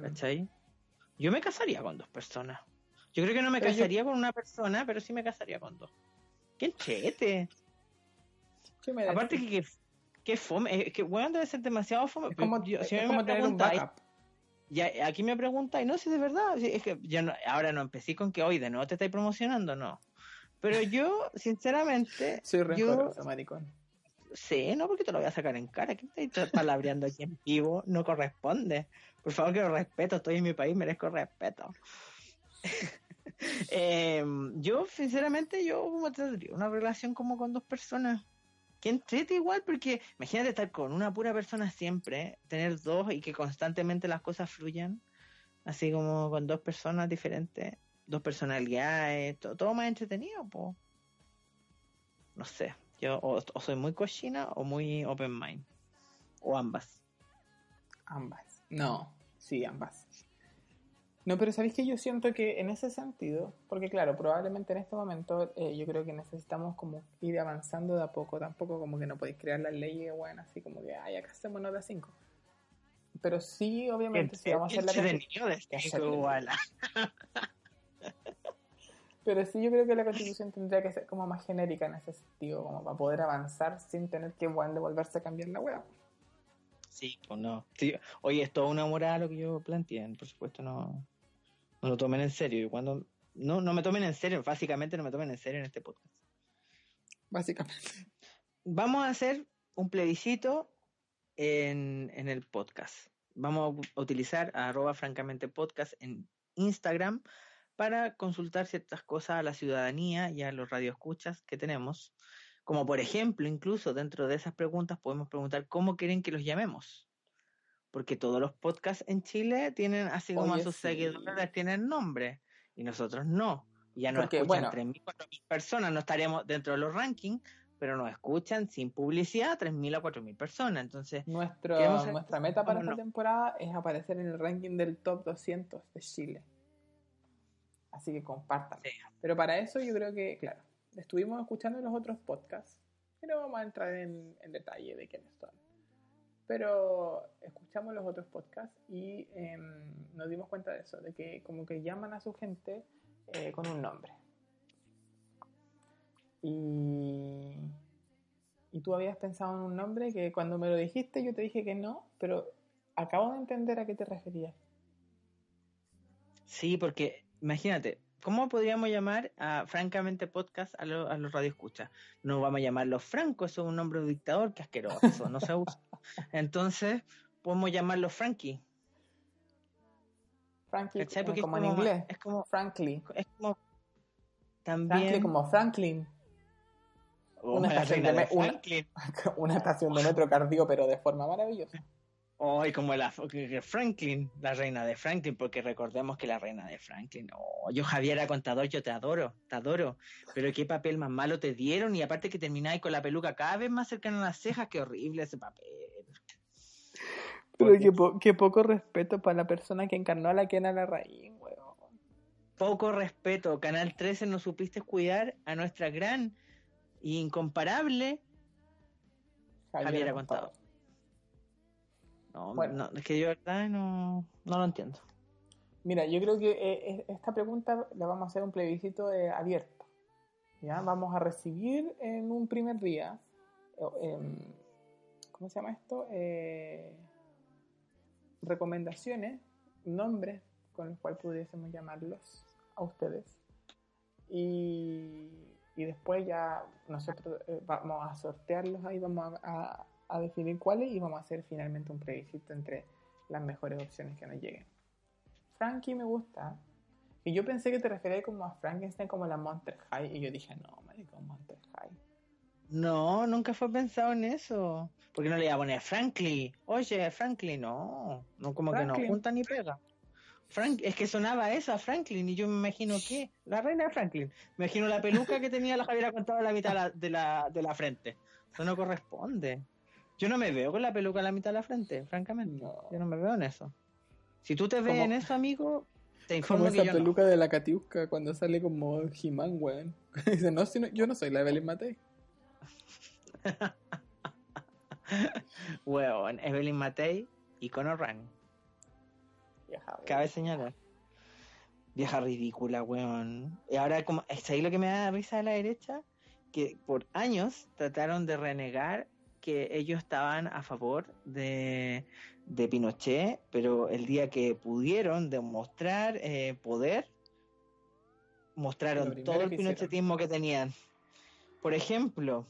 ¿cachai? Mm. Yo me casaría con dos personas. Yo creo que no me pero casaría yo... con una persona, pero sí me casaría con dos. ¡Qué chete! ¿Qué me Aparte que, que, que fome, es que bueno, debe ser demasiado fome. Es como, yo, si es como tener un backup. Ya, aquí me preguntáis, no, si de verdad, es que yo no, ahora no empecé con que hoy de nuevo te estáis promocionando, no. Pero yo, sinceramente. Soy rencoroso, maricón. Sí, no, porque te lo voy a sacar en cara. ¿Qué estáis palabreando aquí en vivo? No corresponde. Por favor, que lo respeto. Estoy en mi país, merezco respeto. eh, yo, sinceramente, yo tendría una relación como con dos personas. Que entrete igual, porque imagínate estar con una pura persona siempre, tener dos y que constantemente las cosas fluyan, así como con dos personas diferentes, dos personalidades, todo, más entretenido, po. No sé, yo o, soy muy cochina o muy open mind, o ambas. Ambas. No, sí, ambas. No, pero sabéis que yo siento que en ese sentido, porque claro, probablemente en este momento eh, yo creo que necesitamos como ir avanzando de a poco, tampoco como que no podéis crear las leyes, bueno, así como que, ay, acá hacemos nota 5. Pero sí, obviamente, si vamos a hacer la constitución. Pero sí, yo creo que la constitución tendría que ser como más genérica en ese sentido, como para poder avanzar sin tener que bueno, devolverse a cambiar la web. Sí, pues no. Sí, oye, es toda una moral lo que yo planteé, por supuesto no, no lo tomen en serio. Y cuando no, no me tomen en serio, básicamente no me tomen en serio en este podcast. Básicamente. Vamos a hacer un plebiscito en, en el podcast. Vamos a utilizar a arroba francamente podcast en Instagram para consultar ciertas cosas a la ciudadanía y a los radioescuchas que tenemos. Como por ejemplo, incluso dentro de esas preguntas podemos preguntar cómo quieren que los llamemos. Porque todos los podcasts en Chile tienen, así como Oye, sus sí. seguidores, tienen nombre. Y nosotros no. Ya nos Porque, escuchan bueno, 3.000, 4.000 personas. No estaremos dentro de los rankings, pero nos escuchan sin publicidad 3.000 a 4.000 personas. Entonces, Nuestro, nuestra meta para esta temporada es aparecer en el ranking del top 200 de Chile. Así que compartan. Sí. Pero para eso yo creo que, claro, estuvimos escuchando los otros podcasts, pero vamos a entrar en, en detalle de quiénes son. Pero escuchamos los otros podcasts y eh, nos dimos cuenta de eso, de que como que llaman a su gente eh, con un nombre. Y y tú habías pensado en un nombre que cuando me lo dijiste yo te dije que no, pero acabo de entender a qué te referías. Sí, porque imagínate, ¿cómo podríamos llamar a Francamente Podcast a, a los radioescuchas? No vamos a llamarlo Franco, eso es un nombre de dictador que asqueroso, no se usa. Entonces, podemos llamarlo Frankie. Frankie, como, en inglés. Es como Frankly. Es como también. Frankly como Franklin. una, estación de, una, estación de metro cardio, pero de forma maravillosa. Oh, como la Franklin, la reina de Franklin, porque recordemos que la reina de Franklin, oh, yo Javiera Contador, yo te adoro, te adoro, pero qué papel más malo te dieron y aparte que termináis con la peluca cada vez más cercana a las cejas, qué horrible ese papel. Pero qué, poco respeto para la persona que encarnó a la Kena Larraín, weón. Poco respeto. Canal 13 no supiste cuidar a nuestra gran e incomparable Javiera, Contado. No, no, es que yo verdad no, no lo entiendo. Mira, yo creo que eh, esta pregunta la vamos a hacer un plebiscito eh, abierto. ¿ya? Vamos a recibir en un primer día, em, ¿cómo se llama esto? Eh, recomendaciones, nombres con los cuales pudiésemos llamarlos a ustedes. Y, después ya nosotros eh, vamos a sortearlos ahí, vamos a, definir cuáles y vamos a hacer finalmente un plebiscito entre las mejores opciones que nos lleguen. Frankie me gusta. Y yo pensé que te referías como a Frankenstein como la Monster High y yo dije, no, marico, Monster High. No, nunca fue pensado en eso. Porque no le iba a poner Franklin. Oye, Franklin, no. No, como que no junta ni pega. Frank, es que sonaba eso a Franklin y yo me imagino que la reina de Franklin. Me imagino la peluca que tenía la Javiera contado a la mitad de la, de la, frente. Eso no corresponde. Yo no me veo con la peluca a la mitad de la frente, francamente. Yo no me veo en eso. Si tú te ves en eso, amigo, te informo como esa peluca de la Katiuska cuando sale como He-Man, weón. Dice, no, yo no soy la Evelyn Matei. Weón, Evelyn Matei y Conor Rang. Cabe señalar. Vieja ridícula, weón. Y ahora, como, ¿es ahí lo que me da risa de la derecha? Que por años trataron de renegar que ellos estaban a favor de, de Pinochet, pero el día que pudieron demostrar eh, poder, mostraron todo el pinochetismo que tenían. Por ejemplo,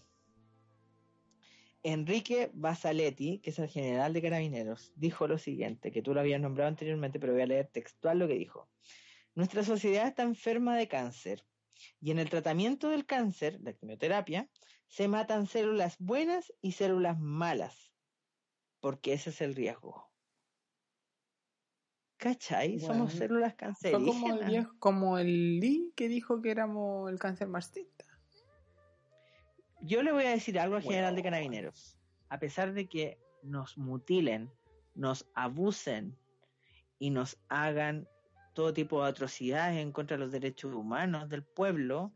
Enrique Basaletti, que es el general de carabineros, dijo lo siguiente, que tú lo habías nombrado anteriormente, pero voy a leer textual lo que dijo. Nuestra sociedad está enferma de cáncer y en el tratamiento del cáncer, la quimioterapia, se matan células buenas y células malas, porque ese es el riesgo. ¿Cachai? Somos células cancerígenas. Como el, como el Lee que dijo que éramos el cáncer marxista. Yo le voy a decir algo al general de carabineros. A pesar de que nos mutilen, nos abusen y nos hagan todo tipo de atrocidades en contra de los derechos humanos del pueblo,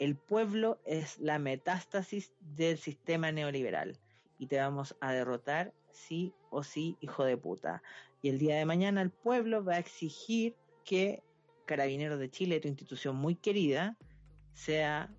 el pueblo es la metástasis del sistema neoliberal y te vamos a derrotar sí o sí, hijo de puta. Y el día de mañana el pueblo va a exigir que Carabineros de Chile, tu institución muy querida, sea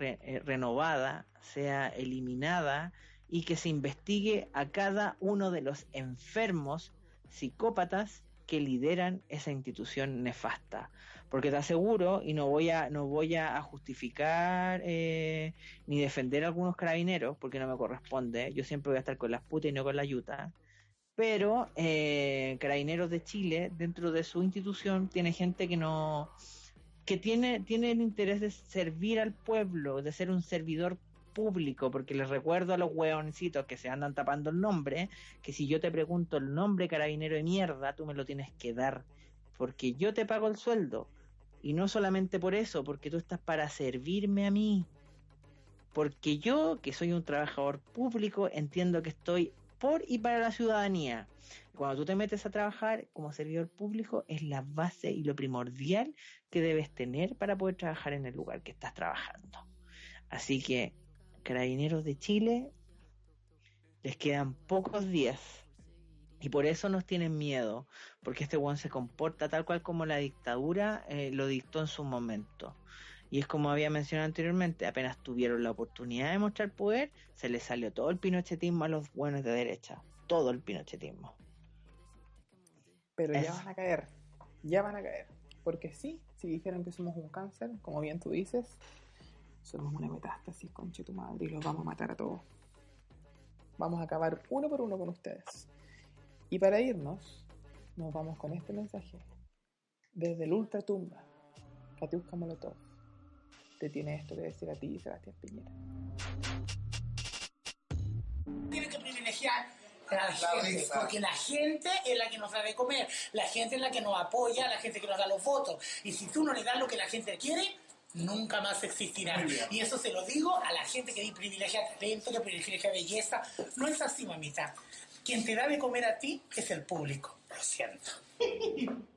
eh, renovada, sea eliminada y que se investigue a cada uno de los enfermos psicópatas que lideran esa institución nefasta. Porque te aseguro, y no voy a, no voy a justificar eh, ni defender a algunos carabineros, porque no me corresponde, yo siempre voy a estar con las putas y no con la yuta, pero eh, Carabineros de Chile, dentro de su institución, tiene gente que no, que tiene, tiene el interés de servir al pueblo, de ser un servidor público, porque les recuerdo a los hueoncitos que se andan tapando el nombre, que si yo te pregunto el nombre carabinero de mierda, tú me lo tienes que dar, porque yo te pago el sueldo, y no solamente por eso, porque tú estás para servirme a mí, porque yo, que soy un trabajador público, entiendo que estoy por y para la ciudadanía. Cuando tú te metes a trabajar como servidor público, es la base y lo primordial que debes tener para poder trabajar en el lugar que estás trabajando. Así que, carabineros de Chile, les quedan pocos días. Y por eso nos tienen miedo, porque este weón se comporta tal cual como la dictadura eh, lo dictó en su momento. Y es como había mencionado anteriormente, apenas tuvieron la oportunidad de mostrar poder, se les salió todo el pinochetismo a los buenos de derecha. Todo el pinochetismo. Pero ya van a caer. Ya van a caer. Porque sí, si dijeron que somos un cáncer, como bien tú dices, somos una metástasis, conche tu madre, y los vamos a matar a todos. Vamos a acabar uno por uno con ustedes. Y para irnos, nos vamos con este mensaje. Desde el ultratumba, Katiuska Molotov te tiene esto que decir a ti, Sebastián Piñera. Tiene que privilegiar a la gente, porque la gente es la que nos da de comer, la gente es la que nos apoya, la gente que nos da los votos. Y si tú no le das lo que la gente quiere, nunca más existirá. Y eso se lo digo a la gente que privilegia talento, que privilegia belleza. No es así, mamita. Quien te da de comer a ti es el público. Lo siento.